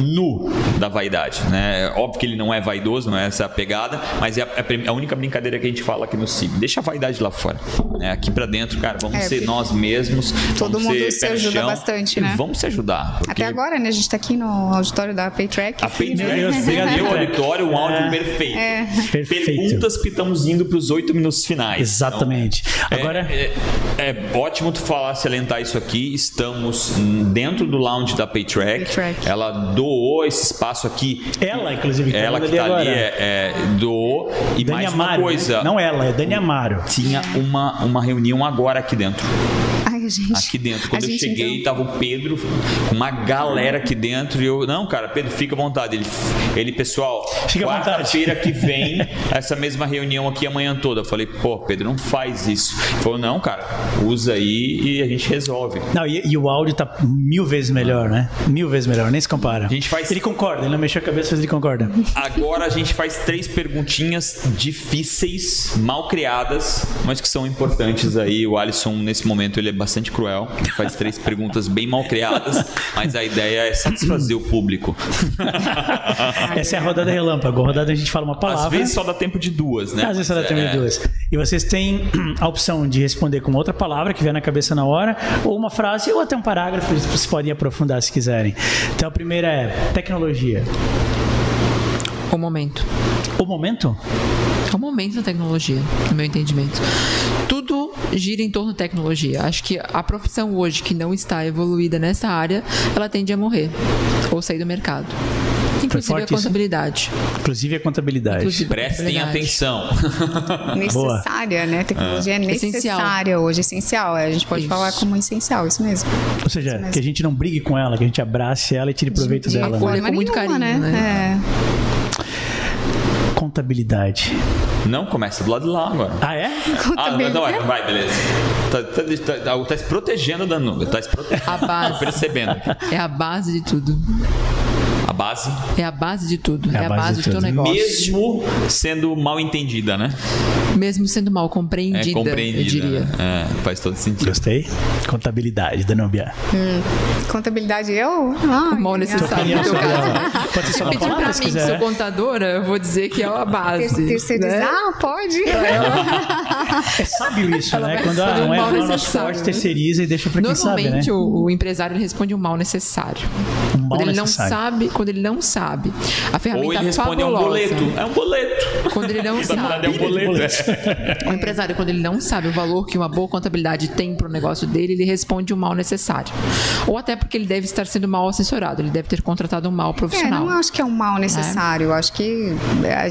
nu da vaidade, né? Óbvio que ele não é vaidoso, não é essa a pegada, mas é a, é a única brincadeira que a gente fala aqui no CIB. Deixa a vaidade lá fora, né? Aqui pra dentro, cara, vamos É, ser nós mesmos. todo vamos mundo ser se ajuda chão bastante, né? Vamos se ajudar. porque Até agora, né? A gente tá aqui no auditório da Paytrack. A Paytrack, meu Paytrack. auditório, um áudio É. perfeito. Perfeito. Perguntas que estamos indo para os oito minutos finais. Exatamente. Então, Agora- é, é- é ótimo tu falar, salientar isso aqui. Estamos dentro do lounge da Paytrack. Ela doou esse espaço aqui. Ela, inclusive, Ela que ali tá ali é, é, doou. E Dani mais Amaro, uma coisa. né? Não ela, é Dani Amaro. Tinha uma, uma reunião agora aqui dentro. Ai, gente. Aqui dentro. Quando A eu cheguei, então- tava o Pedro uma galera aqui dentro e eu, não, cara, Pedro, fica à vontade. Ele, ele pessoal, Fica à vontade. quarta-feira que vem, essa mesma reunião aqui amanhã toda. Eu falei, pô, Pedro, não faz isso. Ele falou, não, cara, usa aí e a gente resolve. Não, e, e o áudio tá mil vezes melhor, né? Mil vezes melhor, nem se compara. A gente faz- Ele concorda, ele não mexeu a cabeça, mas ele concorda. Agora a gente faz três perguntinhas difíceis, mal criadas, mas que são importantes aí. O Alisson, nesse momento, ele é bastante cruel. Ele faz três perguntas bem mal criadas, mas a ideia é satisfazer o público. Essa é a rodada relâmpago. A rodada a gente fala uma palavra. Às vezes só dá tempo de duas, né? Às vezes só dá tempo de É. duas. E vocês têm a opção de responder com outra palavra que vier na cabeça na hora, ou uma frase, ou até um parágrafo, vocês podem aprofundar se quiserem. Então a primeira é tecnologia. O momento. O momento? É o momento da tecnologia, no meu entendimento. Tudo gira em torno da tecnologia. Acho que a profissão hoje que não está evoluída nessa área, ela tende a morrer ou sair do mercado. Inclusive a forte isso? contabilidade. Inclusive a contabilidade. Inclusive a Prestem contabilidade. atenção. necessária, né? A tecnologia é Essencial. necessária hoje, essencial. A gente pode Isso. falar como essencial, isso mesmo. Ou seja, que a gente não brigue com ela, que a gente abrace ela e tire proveito De dela. Olha Né? com muito nenhuma, carinho, né? Contabilidade. Não, começa do lado de lá agora. Ah, é? É. Ah, não, não, vai, Contabilidade. vai, beleza. Tá, tá, tá, tá se protegendo da nuvem. Tá se protegendo. A base. Tô percebendo. É a base de tudo. A base, É a base de tudo. É, a base, do teu negócio. mesmo sendo mal entendida, né? Mesmo sendo mal É compreendida, compreendida. eu diria. né? É, faz todo sentido. Gostei. Contabilidade, Danubia. Contabilidade, eu? Ah, O mal necessário no teu sobre caso. ela. Pode ser só uma Pedir palavra pra se mim que quiser. sou contadora, eu vou dizer que é a base. Ter- Terceirizar? né? Pode. É sábio isso, Ela né? Quando ah, fazer não um é mal necessário, forte, né? terceiriza e deixa pra quem sabe, né? Normalmente o, o empresário ele responde um mal necessário. Um mal quando ele necessário. não sabe, quando ele não sabe. A ferramenta Ou ele responde a um boleto. É um boleto. Quando ele não sabe. é um boleto. O empresário, quando ele não sabe o valor que uma boa contabilidade tem para o negócio dele, ele responde o mal necessário. Ou até porque ele deve estar sendo mal assessorado, ele deve ter contratado um mal É, profissional. não acho que é um mal necessário. Eu acho que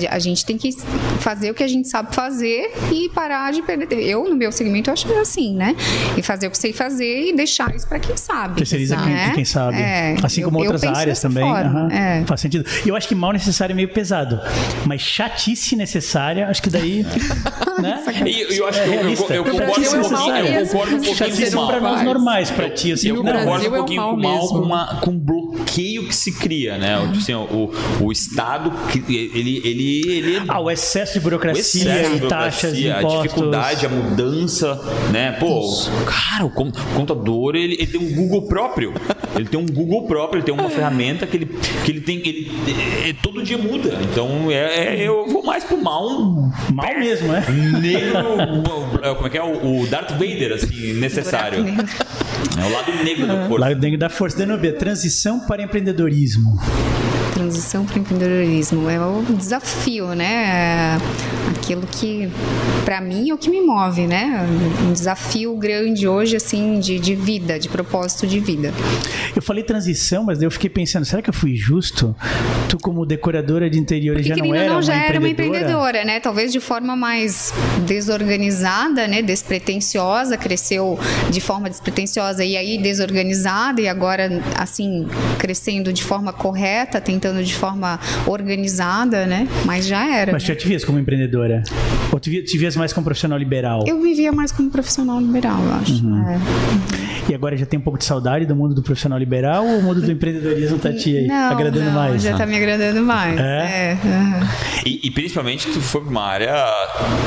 a, a gente tem que fazer o que a gente sabe fazer e parar de perder. Eu, no meu segmento, eu acho que é assim, né? E fazer o que sei fazer e deixar isso para quem sabe. Terceiriza Exato. quem, né? quem sabe. É, assim como eu- outras áreas também. forma, é. Faz sentido. E eu acho que mal necessário é meio pesado. Mas chatice necessária, acho que daí. né? E eu acho É que eu, eu, realista. eu No concordo Brasil um é um eu concordo um pouquinho Chatice com o são pra mal. nós normais, pra ti. Assim, Eu concordo Brasil um é um pouquinho mal com o mal mesmo. com, com o bloqueio que se cria, né? O, tipo assim, o, o Estado, que- ele, ele, ele Ah, o excesso de o burocracia excesso de e taxas, a impostos. dificuldade, a mudança, né? Pô, cara, o con- contador, ele, ele tem um Google próprio. Ele tem um Google próprio, ele tem uma ferramenta que ele, que ele tem. Ele, é, todo dia muda. Então, é, é- eu vou mais pro mal. Mal mesmo, né? negro. o- como é que é? O, o Darth Vader, assim, necessário. É o lado negro da força. Lá dentro da Força Danúbia, transição para empreendedorismo. Transição para o empreendedorismo é o desafio, né? Aquilo que, para mim, é o que me move, né? Um desafio grande hoje, assim, de, de vida, de propósito de vida. Eu falei transição, mas eu fiquei pensando, será que eu fui justo? Tu como decoradora de interiores já não era, não, uma, já era uma empreendedora? né? Talvez de forma mais desorganizada, né? Despretensiosa, cresceu de forma despretensiosa e aí desorganizada e agora, assim, crescendo de forma correta, tentando de forma organizada, né? Mas já era. Mas tu já te vias como empreendedora? Ou tu via- te vias mais como profissional liberal? Eu vivia mais como profissional liberal, eu acho. Uhum. É. E agora já tem um pouco de saudade do mundo do profissional liberal ou o mundo do empreendedorismo tá te Não, agradando não, mais? já tá me agradando mais. É? É. aham. E, e principalmente tu foi pra uma área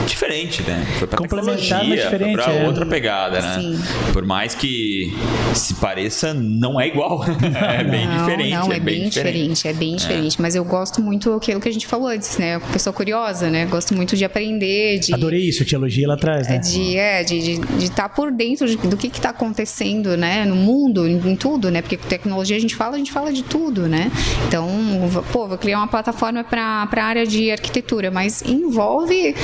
diferente, né? Foi pra Complementar, mas diferente, foi pra é. outra pegada, né? Sim. Por mais que se pareça, não é igual. é bem Não, diferente. Não, é, bem diferente, é bem diferente. Mas eu gosto muito aquilo que a gente falou antes, né? Pessoa curiosa, né? Gosto muito de aprender, de. Adorei isso, eu te elogiei lá atrás, né? De é, de estar de, de tá por dentro de- do que está acontecendo, né, no mundo, em, em tudo, né, porque com tecnologia a gente fala, a gente fala de tudo, né. Então, pô, vou criar uma plataforma para a área de arquitetura, mas envolve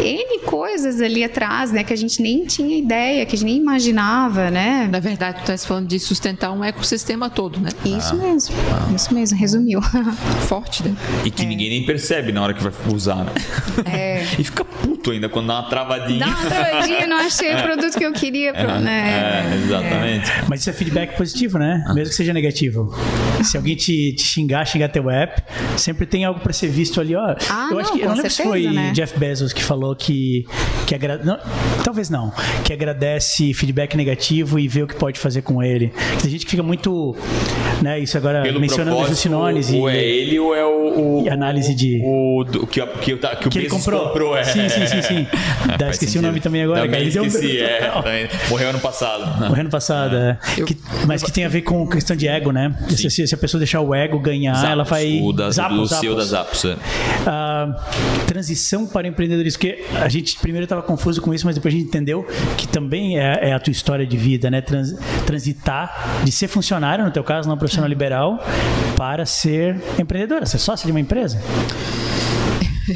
n coisas ali atrás, né, que a gente nem tinha ideia, que a gente nem imaginava, né. Na verdade, tu estás falando de sustentar um ecossistema todo, né? Isso mesmo, isso mesmo, resumiu. Forte, né? E que ninguém nem percebe na hora que vai usar, né? É. E fica puto ainda, quando dá uma travadinha. Dá uma travadinha, não achei o produto que eu queria. Pra, né? É, exatamente. Mas isso é feedback positivo, né? Mesmo que seja negativo. Se alguém te, te xingar, xingar teu app, sempre tem algo para ser visto ali, ó. Ah, eu acho não, que eu não lembro se certeza, foi né? Jeff Bezos que falou que que agra... não, talvez não, que agradece feedback negativo e vê o que pode fazer com ele. Tem gente que fica muito, né, isso agora Pelo mencionando os Sinones ou e é ele ou é o... o E análise de- O, o, que, que, o- que o que ele Bezos comprou. é. Sim, sim, sim, sim. É, esqueci sentido. o nome também agora, Também cara. Ele deu um- esqueci, é. Morreu ano passado. Morrendo ano passado, é. Eu- Que- mas que tem a ver com questão de ego, né? Se, se- se a pessoa deixar o ego ganhar, Zappos, ela vai. O da, Zappos, do CEO da. Zappos. é. Ah, transição para empreendedorismo, porque a gente primeiro estava confuso com isso, mas depois a gente entendeu que também é, é a tua história de vida, né? Trans- transitar de ser funcionário, no teu caso, não profissional liberal, para ser empreendedora, ser sócio de uma empresa.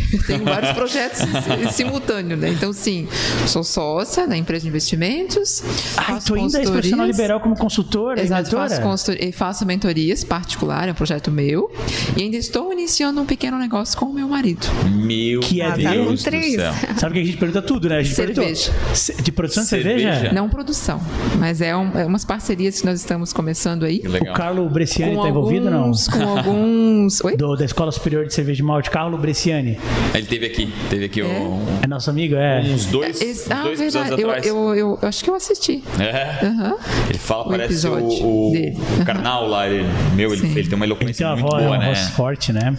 Tenho vários projetos sim- simultâneos, né? Então, sim, sou sócia na empresa de investimentos. Ah, faço tu ainda és profissional liberal como consultora Exato, faço, consultor- e faço mentorias particular, é um projeto meu. E ainda estou iniciando um pequeno negócio com o meu marido. Meu Que é com Deus do três. céu. Sabe que a gente pergunta tudo, né? A gente Cerveja. perguntou. De produção de Cerveja? cerveja? Não produção, mas é, um, é umas parcerias que nós estamos começando aí. O. Carlo Bresciani está envolvido ou não? Com alguns. Oi? Do, da Escola Superior de Cerveja de Malte, Carlo Bresciani. Ele teve aqui, teve aqui um- É nosso amigo, é. uns dois, Esse- uns ah, dois verdade. Eu, atrás. eu, eu, eu acho que eu assisti. É. Aham. Ele fala, O parece o, episódio o, o. Karnal lá. Ele, meu, ele, ele tem uma Ele eloquência tem uma muito voz, boa, uma né? voz forte, né?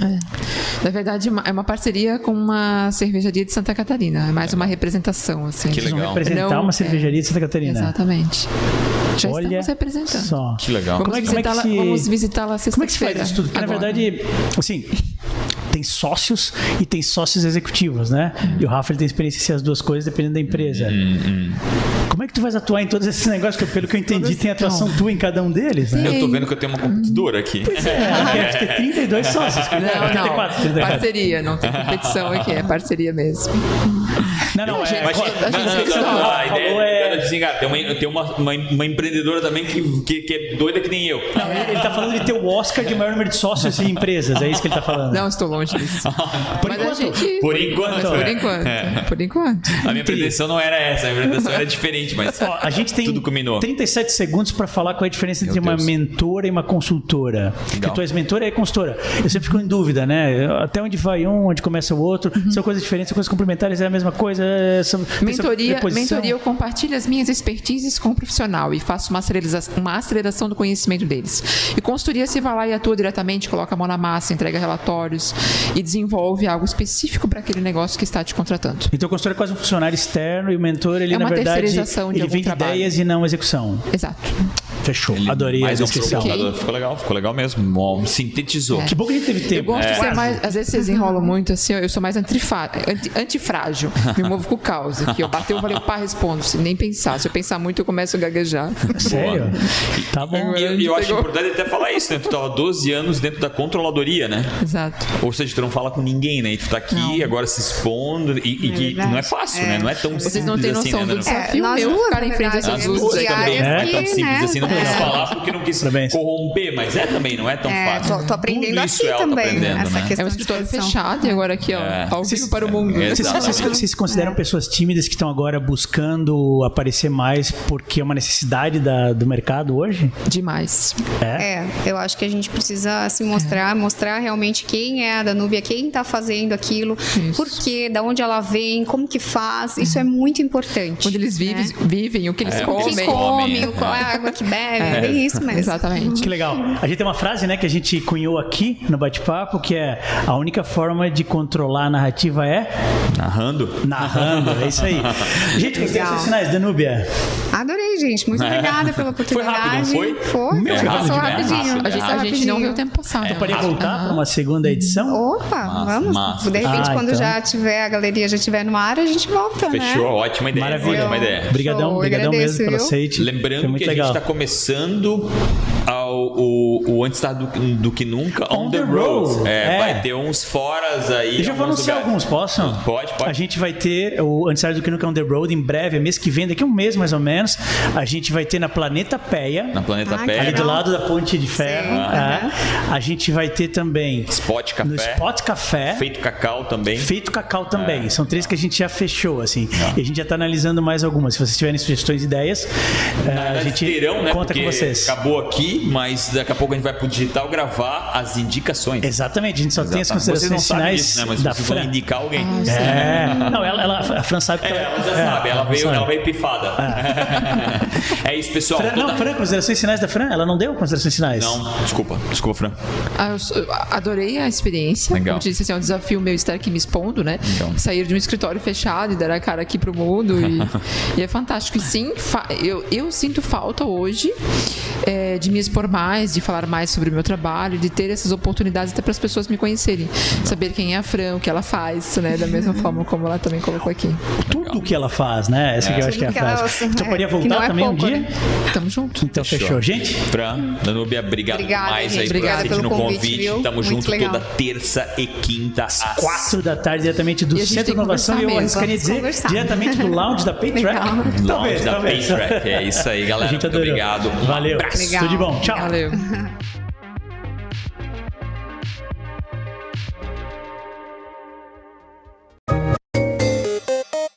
Na verdade, é uma parceria com uma cervejaria de Santa Catarina. É mais uma representação, assim. Que Vocês vão legal. representar Não, uma é. cervejaria de Santa Catarina. Exatamente. Já Olha estamos representando. só. Que legal. Vamos Como é que- como é que visitá-la se- vamos visitá-la Como é que se faz sexta-feira. isso tudo? Porque, na agora. verdade, assim, tem sócios e tem sócios executivos, né? E o Rafa ele tem experiência em ser as duas coisas dependendo da empresa. Hum, Como é que tu vais atuar em todos esses negócios? Que, pelo que eu entendi, tem atuação tua em cada um deles, né? Eu tô vendo que eu tenho uma competidora aqui. É, deve ter 32 sócios. Não, 34, não. 34. Parceria, não tem competição aqui, é parceria mesmo. Não, não, é. Mas, A gente- não, a não, gente não, não. não, a ideia Falou é- é... assim, cara, tem, uma, tem uma, uma, uma empreendedora também que, que, que é doida que nem eu. Não, ele, ele tá falando de ter o Oscar de maior número de sócios e empresas, é isso que ele tá falando. Não, estou longe disso. Por Mas enquanto. gente. Por enquanto, Mas por é. enquanto. É. Por enquanto. A minha pretensão não era essa, a minha pretensão era diferente, mas Ó, a gente tem tudo culminou. 37 segundos para falar qual é a diferença entre uma mentora e uma consultora. Porque tu és mentora e é consultora. Eu sempre fico em dúvida, né? Até onde vai um, onde começa o outro. São coisas diferentes, são coisas complementares, é a mesma coisa. é- Mentoria, mentoria, eu compartilho as minhas expertises com o profissional e faço uma aceleração, uma aceleração do conhecimento deles. E consultoria, você vai lá e atua diretamente, coloca a mão na massa, entrega relatórios e desenvolve algo específico para aquele negócio que está te contratando. Então o consultor é quase um funcionário externo e o mentor, ele É na verdade, ele vende trabalho. ideias e não execução. Exato. Fechou. Ele Adorei a mais descrição. provocador. Ficou legal, ficou legal mesmo. Bom, sintetizou. É. Que bom que a gente teve tempo. Eu gosto de ser mais. Às vezes vocês enrolam muito assim, eu sou mais anti- antifrágil. Me movo com causa. Aqui, eu bateu, eu falei, pá, respondo. Se nem pensar. Se eu pensar muito, eu começo a gaguejar. Sério? Tá bom. E eu, e eu acho importante até falar isso, né? Tu tava 12 anos dentro da controladoria, né? Exato. Ou seja, tu não fala com ninguém, né? E tu tá aqui Não. agora se expondo. E, e É que não é fácil, É. né? Não é tão Vocês não simples têm assim, noção né? do Não- desafio nós meu duas, ficar em frente a verdade, As Jesus. duas diárias também não é tão que, simples né? assim, não quis É. falar porque não quis Parabéns. corromper, mas é também, não é tão É, fácil. tô, tô aprendendo Tudo aqui é também, essa né? questão É um de escritório fechado e agora aqui, ó, É. ao vivo para o mundo. É, Vocês, vocês- vocês se consideram pessoas tímidas que estão agora buscando aparecer mais porque é uma necessidade da- do mercado hoje? Demais. É, eu acho que a gente precisa se mostrar, mostrar realmente quem é a Danúbia, quem está fazendo aquilo, Isso. por quê, da onde ela vem, como que faz. Isso é muito importante. Onde eles vivem, vivem o que eles É, o O comem. que comem, come, qual é a água que bebe, é bem isso mesmo. Exatamente. Que legal. A gente tem uma frase, né, que a gente cunhou aqui no bate-papo, que é a única forma de controlar a narrativa é Narrando? narrando. É isso aí. Gente, gostei Legal. dos sinais, Danúbia. Adorei, gente. Muito obrigada pela oportunidade. rápido, não foi? Foi, Meu, foi, rápido passou rapidinho. Rápido. A gente, a gente não rapidinho. viu o tempo passado. É, pode voltar para uma segunda edição? Opa, Massa, vamos. massa. De repente, Ah, quando então. já tiver, a galeria já estiver no ar, a gente volta, né? Fechou, ótima ideia. Maravilha. Ótima ideia. Obrigadão, obrigadão mesmo pelo aceite. Foi Lembrando que a legal. gente está começando ao o, o, o Antes Tarde do, do que Nunca On, On the, the Road. Road. É, É. vai ter uns foras aí. Deixa eu alguns anunciar lugares. alguns, posso? Pode, pode. A gente vai ter o Antes Tarde do que Nunca On The Road em breve, é mês que vem, daqui a um mês mais ou menos. A gente vai ter na Planeta Peia, Na Planeta Ah, Pé. ali do lado da Ponte de Ferro. Sim, é. A gente vai ter também Spot Café. no Spot Café. Feito Cacau também. Feito Cacau também. É. São três que a gente já fechou, assim. E a gente já tá analisando mais algumas. Se vocês tiverem sugestões e ideias, eh, a gente terão, né? conta com vocês. acabou aqui, mas daqui a pouco a gente vai pro digital gravar as indicações. Exatamente, a gente só tem as Exatamente. Vocês considerações não sabem finais disso, né? Mas da vocês vão Fran. indicar alguém. É. Não, ela, ela- a Fran sabe que É, ela já é, sabe, ela veio, sabe. ela veio pifada. É, isso, pessoal. Fran, Toda- Não, Fran, considerações finais da Fran? Ela não deu considerações finais? Não, desculpa, desculpa, Fran. Ah, adorei a experiência. Legal. Como disse, assim, é um desafio meu estar aqui me expondo, né? Legal. Sair de um escritório fechado e dar a cara aqui pro mundo. E, e é fantástico. E sim, fa- eu, eu sinto falta hoje é, de me expor mais, de falar mais sobre o meu trabalho, de ter essas oportunidades até para as pessoas me conhecerem. Saber quem é a Fran, o que ela faz, né? Da mesma forma como ela também colocou aqui. Tudo que ela faz, né? Essa que eu acho que é a Tudo que ela- frase. Então é, poderia não voltar é também um pouco, dia? né? Tamo junto. Então fechou. Gente, Fran, Danúbia, obrigado Obrigada, demais gente. aí por Obrigada pelo no convite, convite. Tamo Muito junto legal. toda terça e quinta às quatro da tarde, diretamente do Centro Inovação. E eu arriscaria dizer, conversar. diretamente do lounge da Paytrack. Lounge Talvez, da talvez. Paytrack. É isso aí, A galera. gente Muito adorou. obrigado. Um Valeu. abraço. Legal. Tudo de bom. Tchau. Valeu.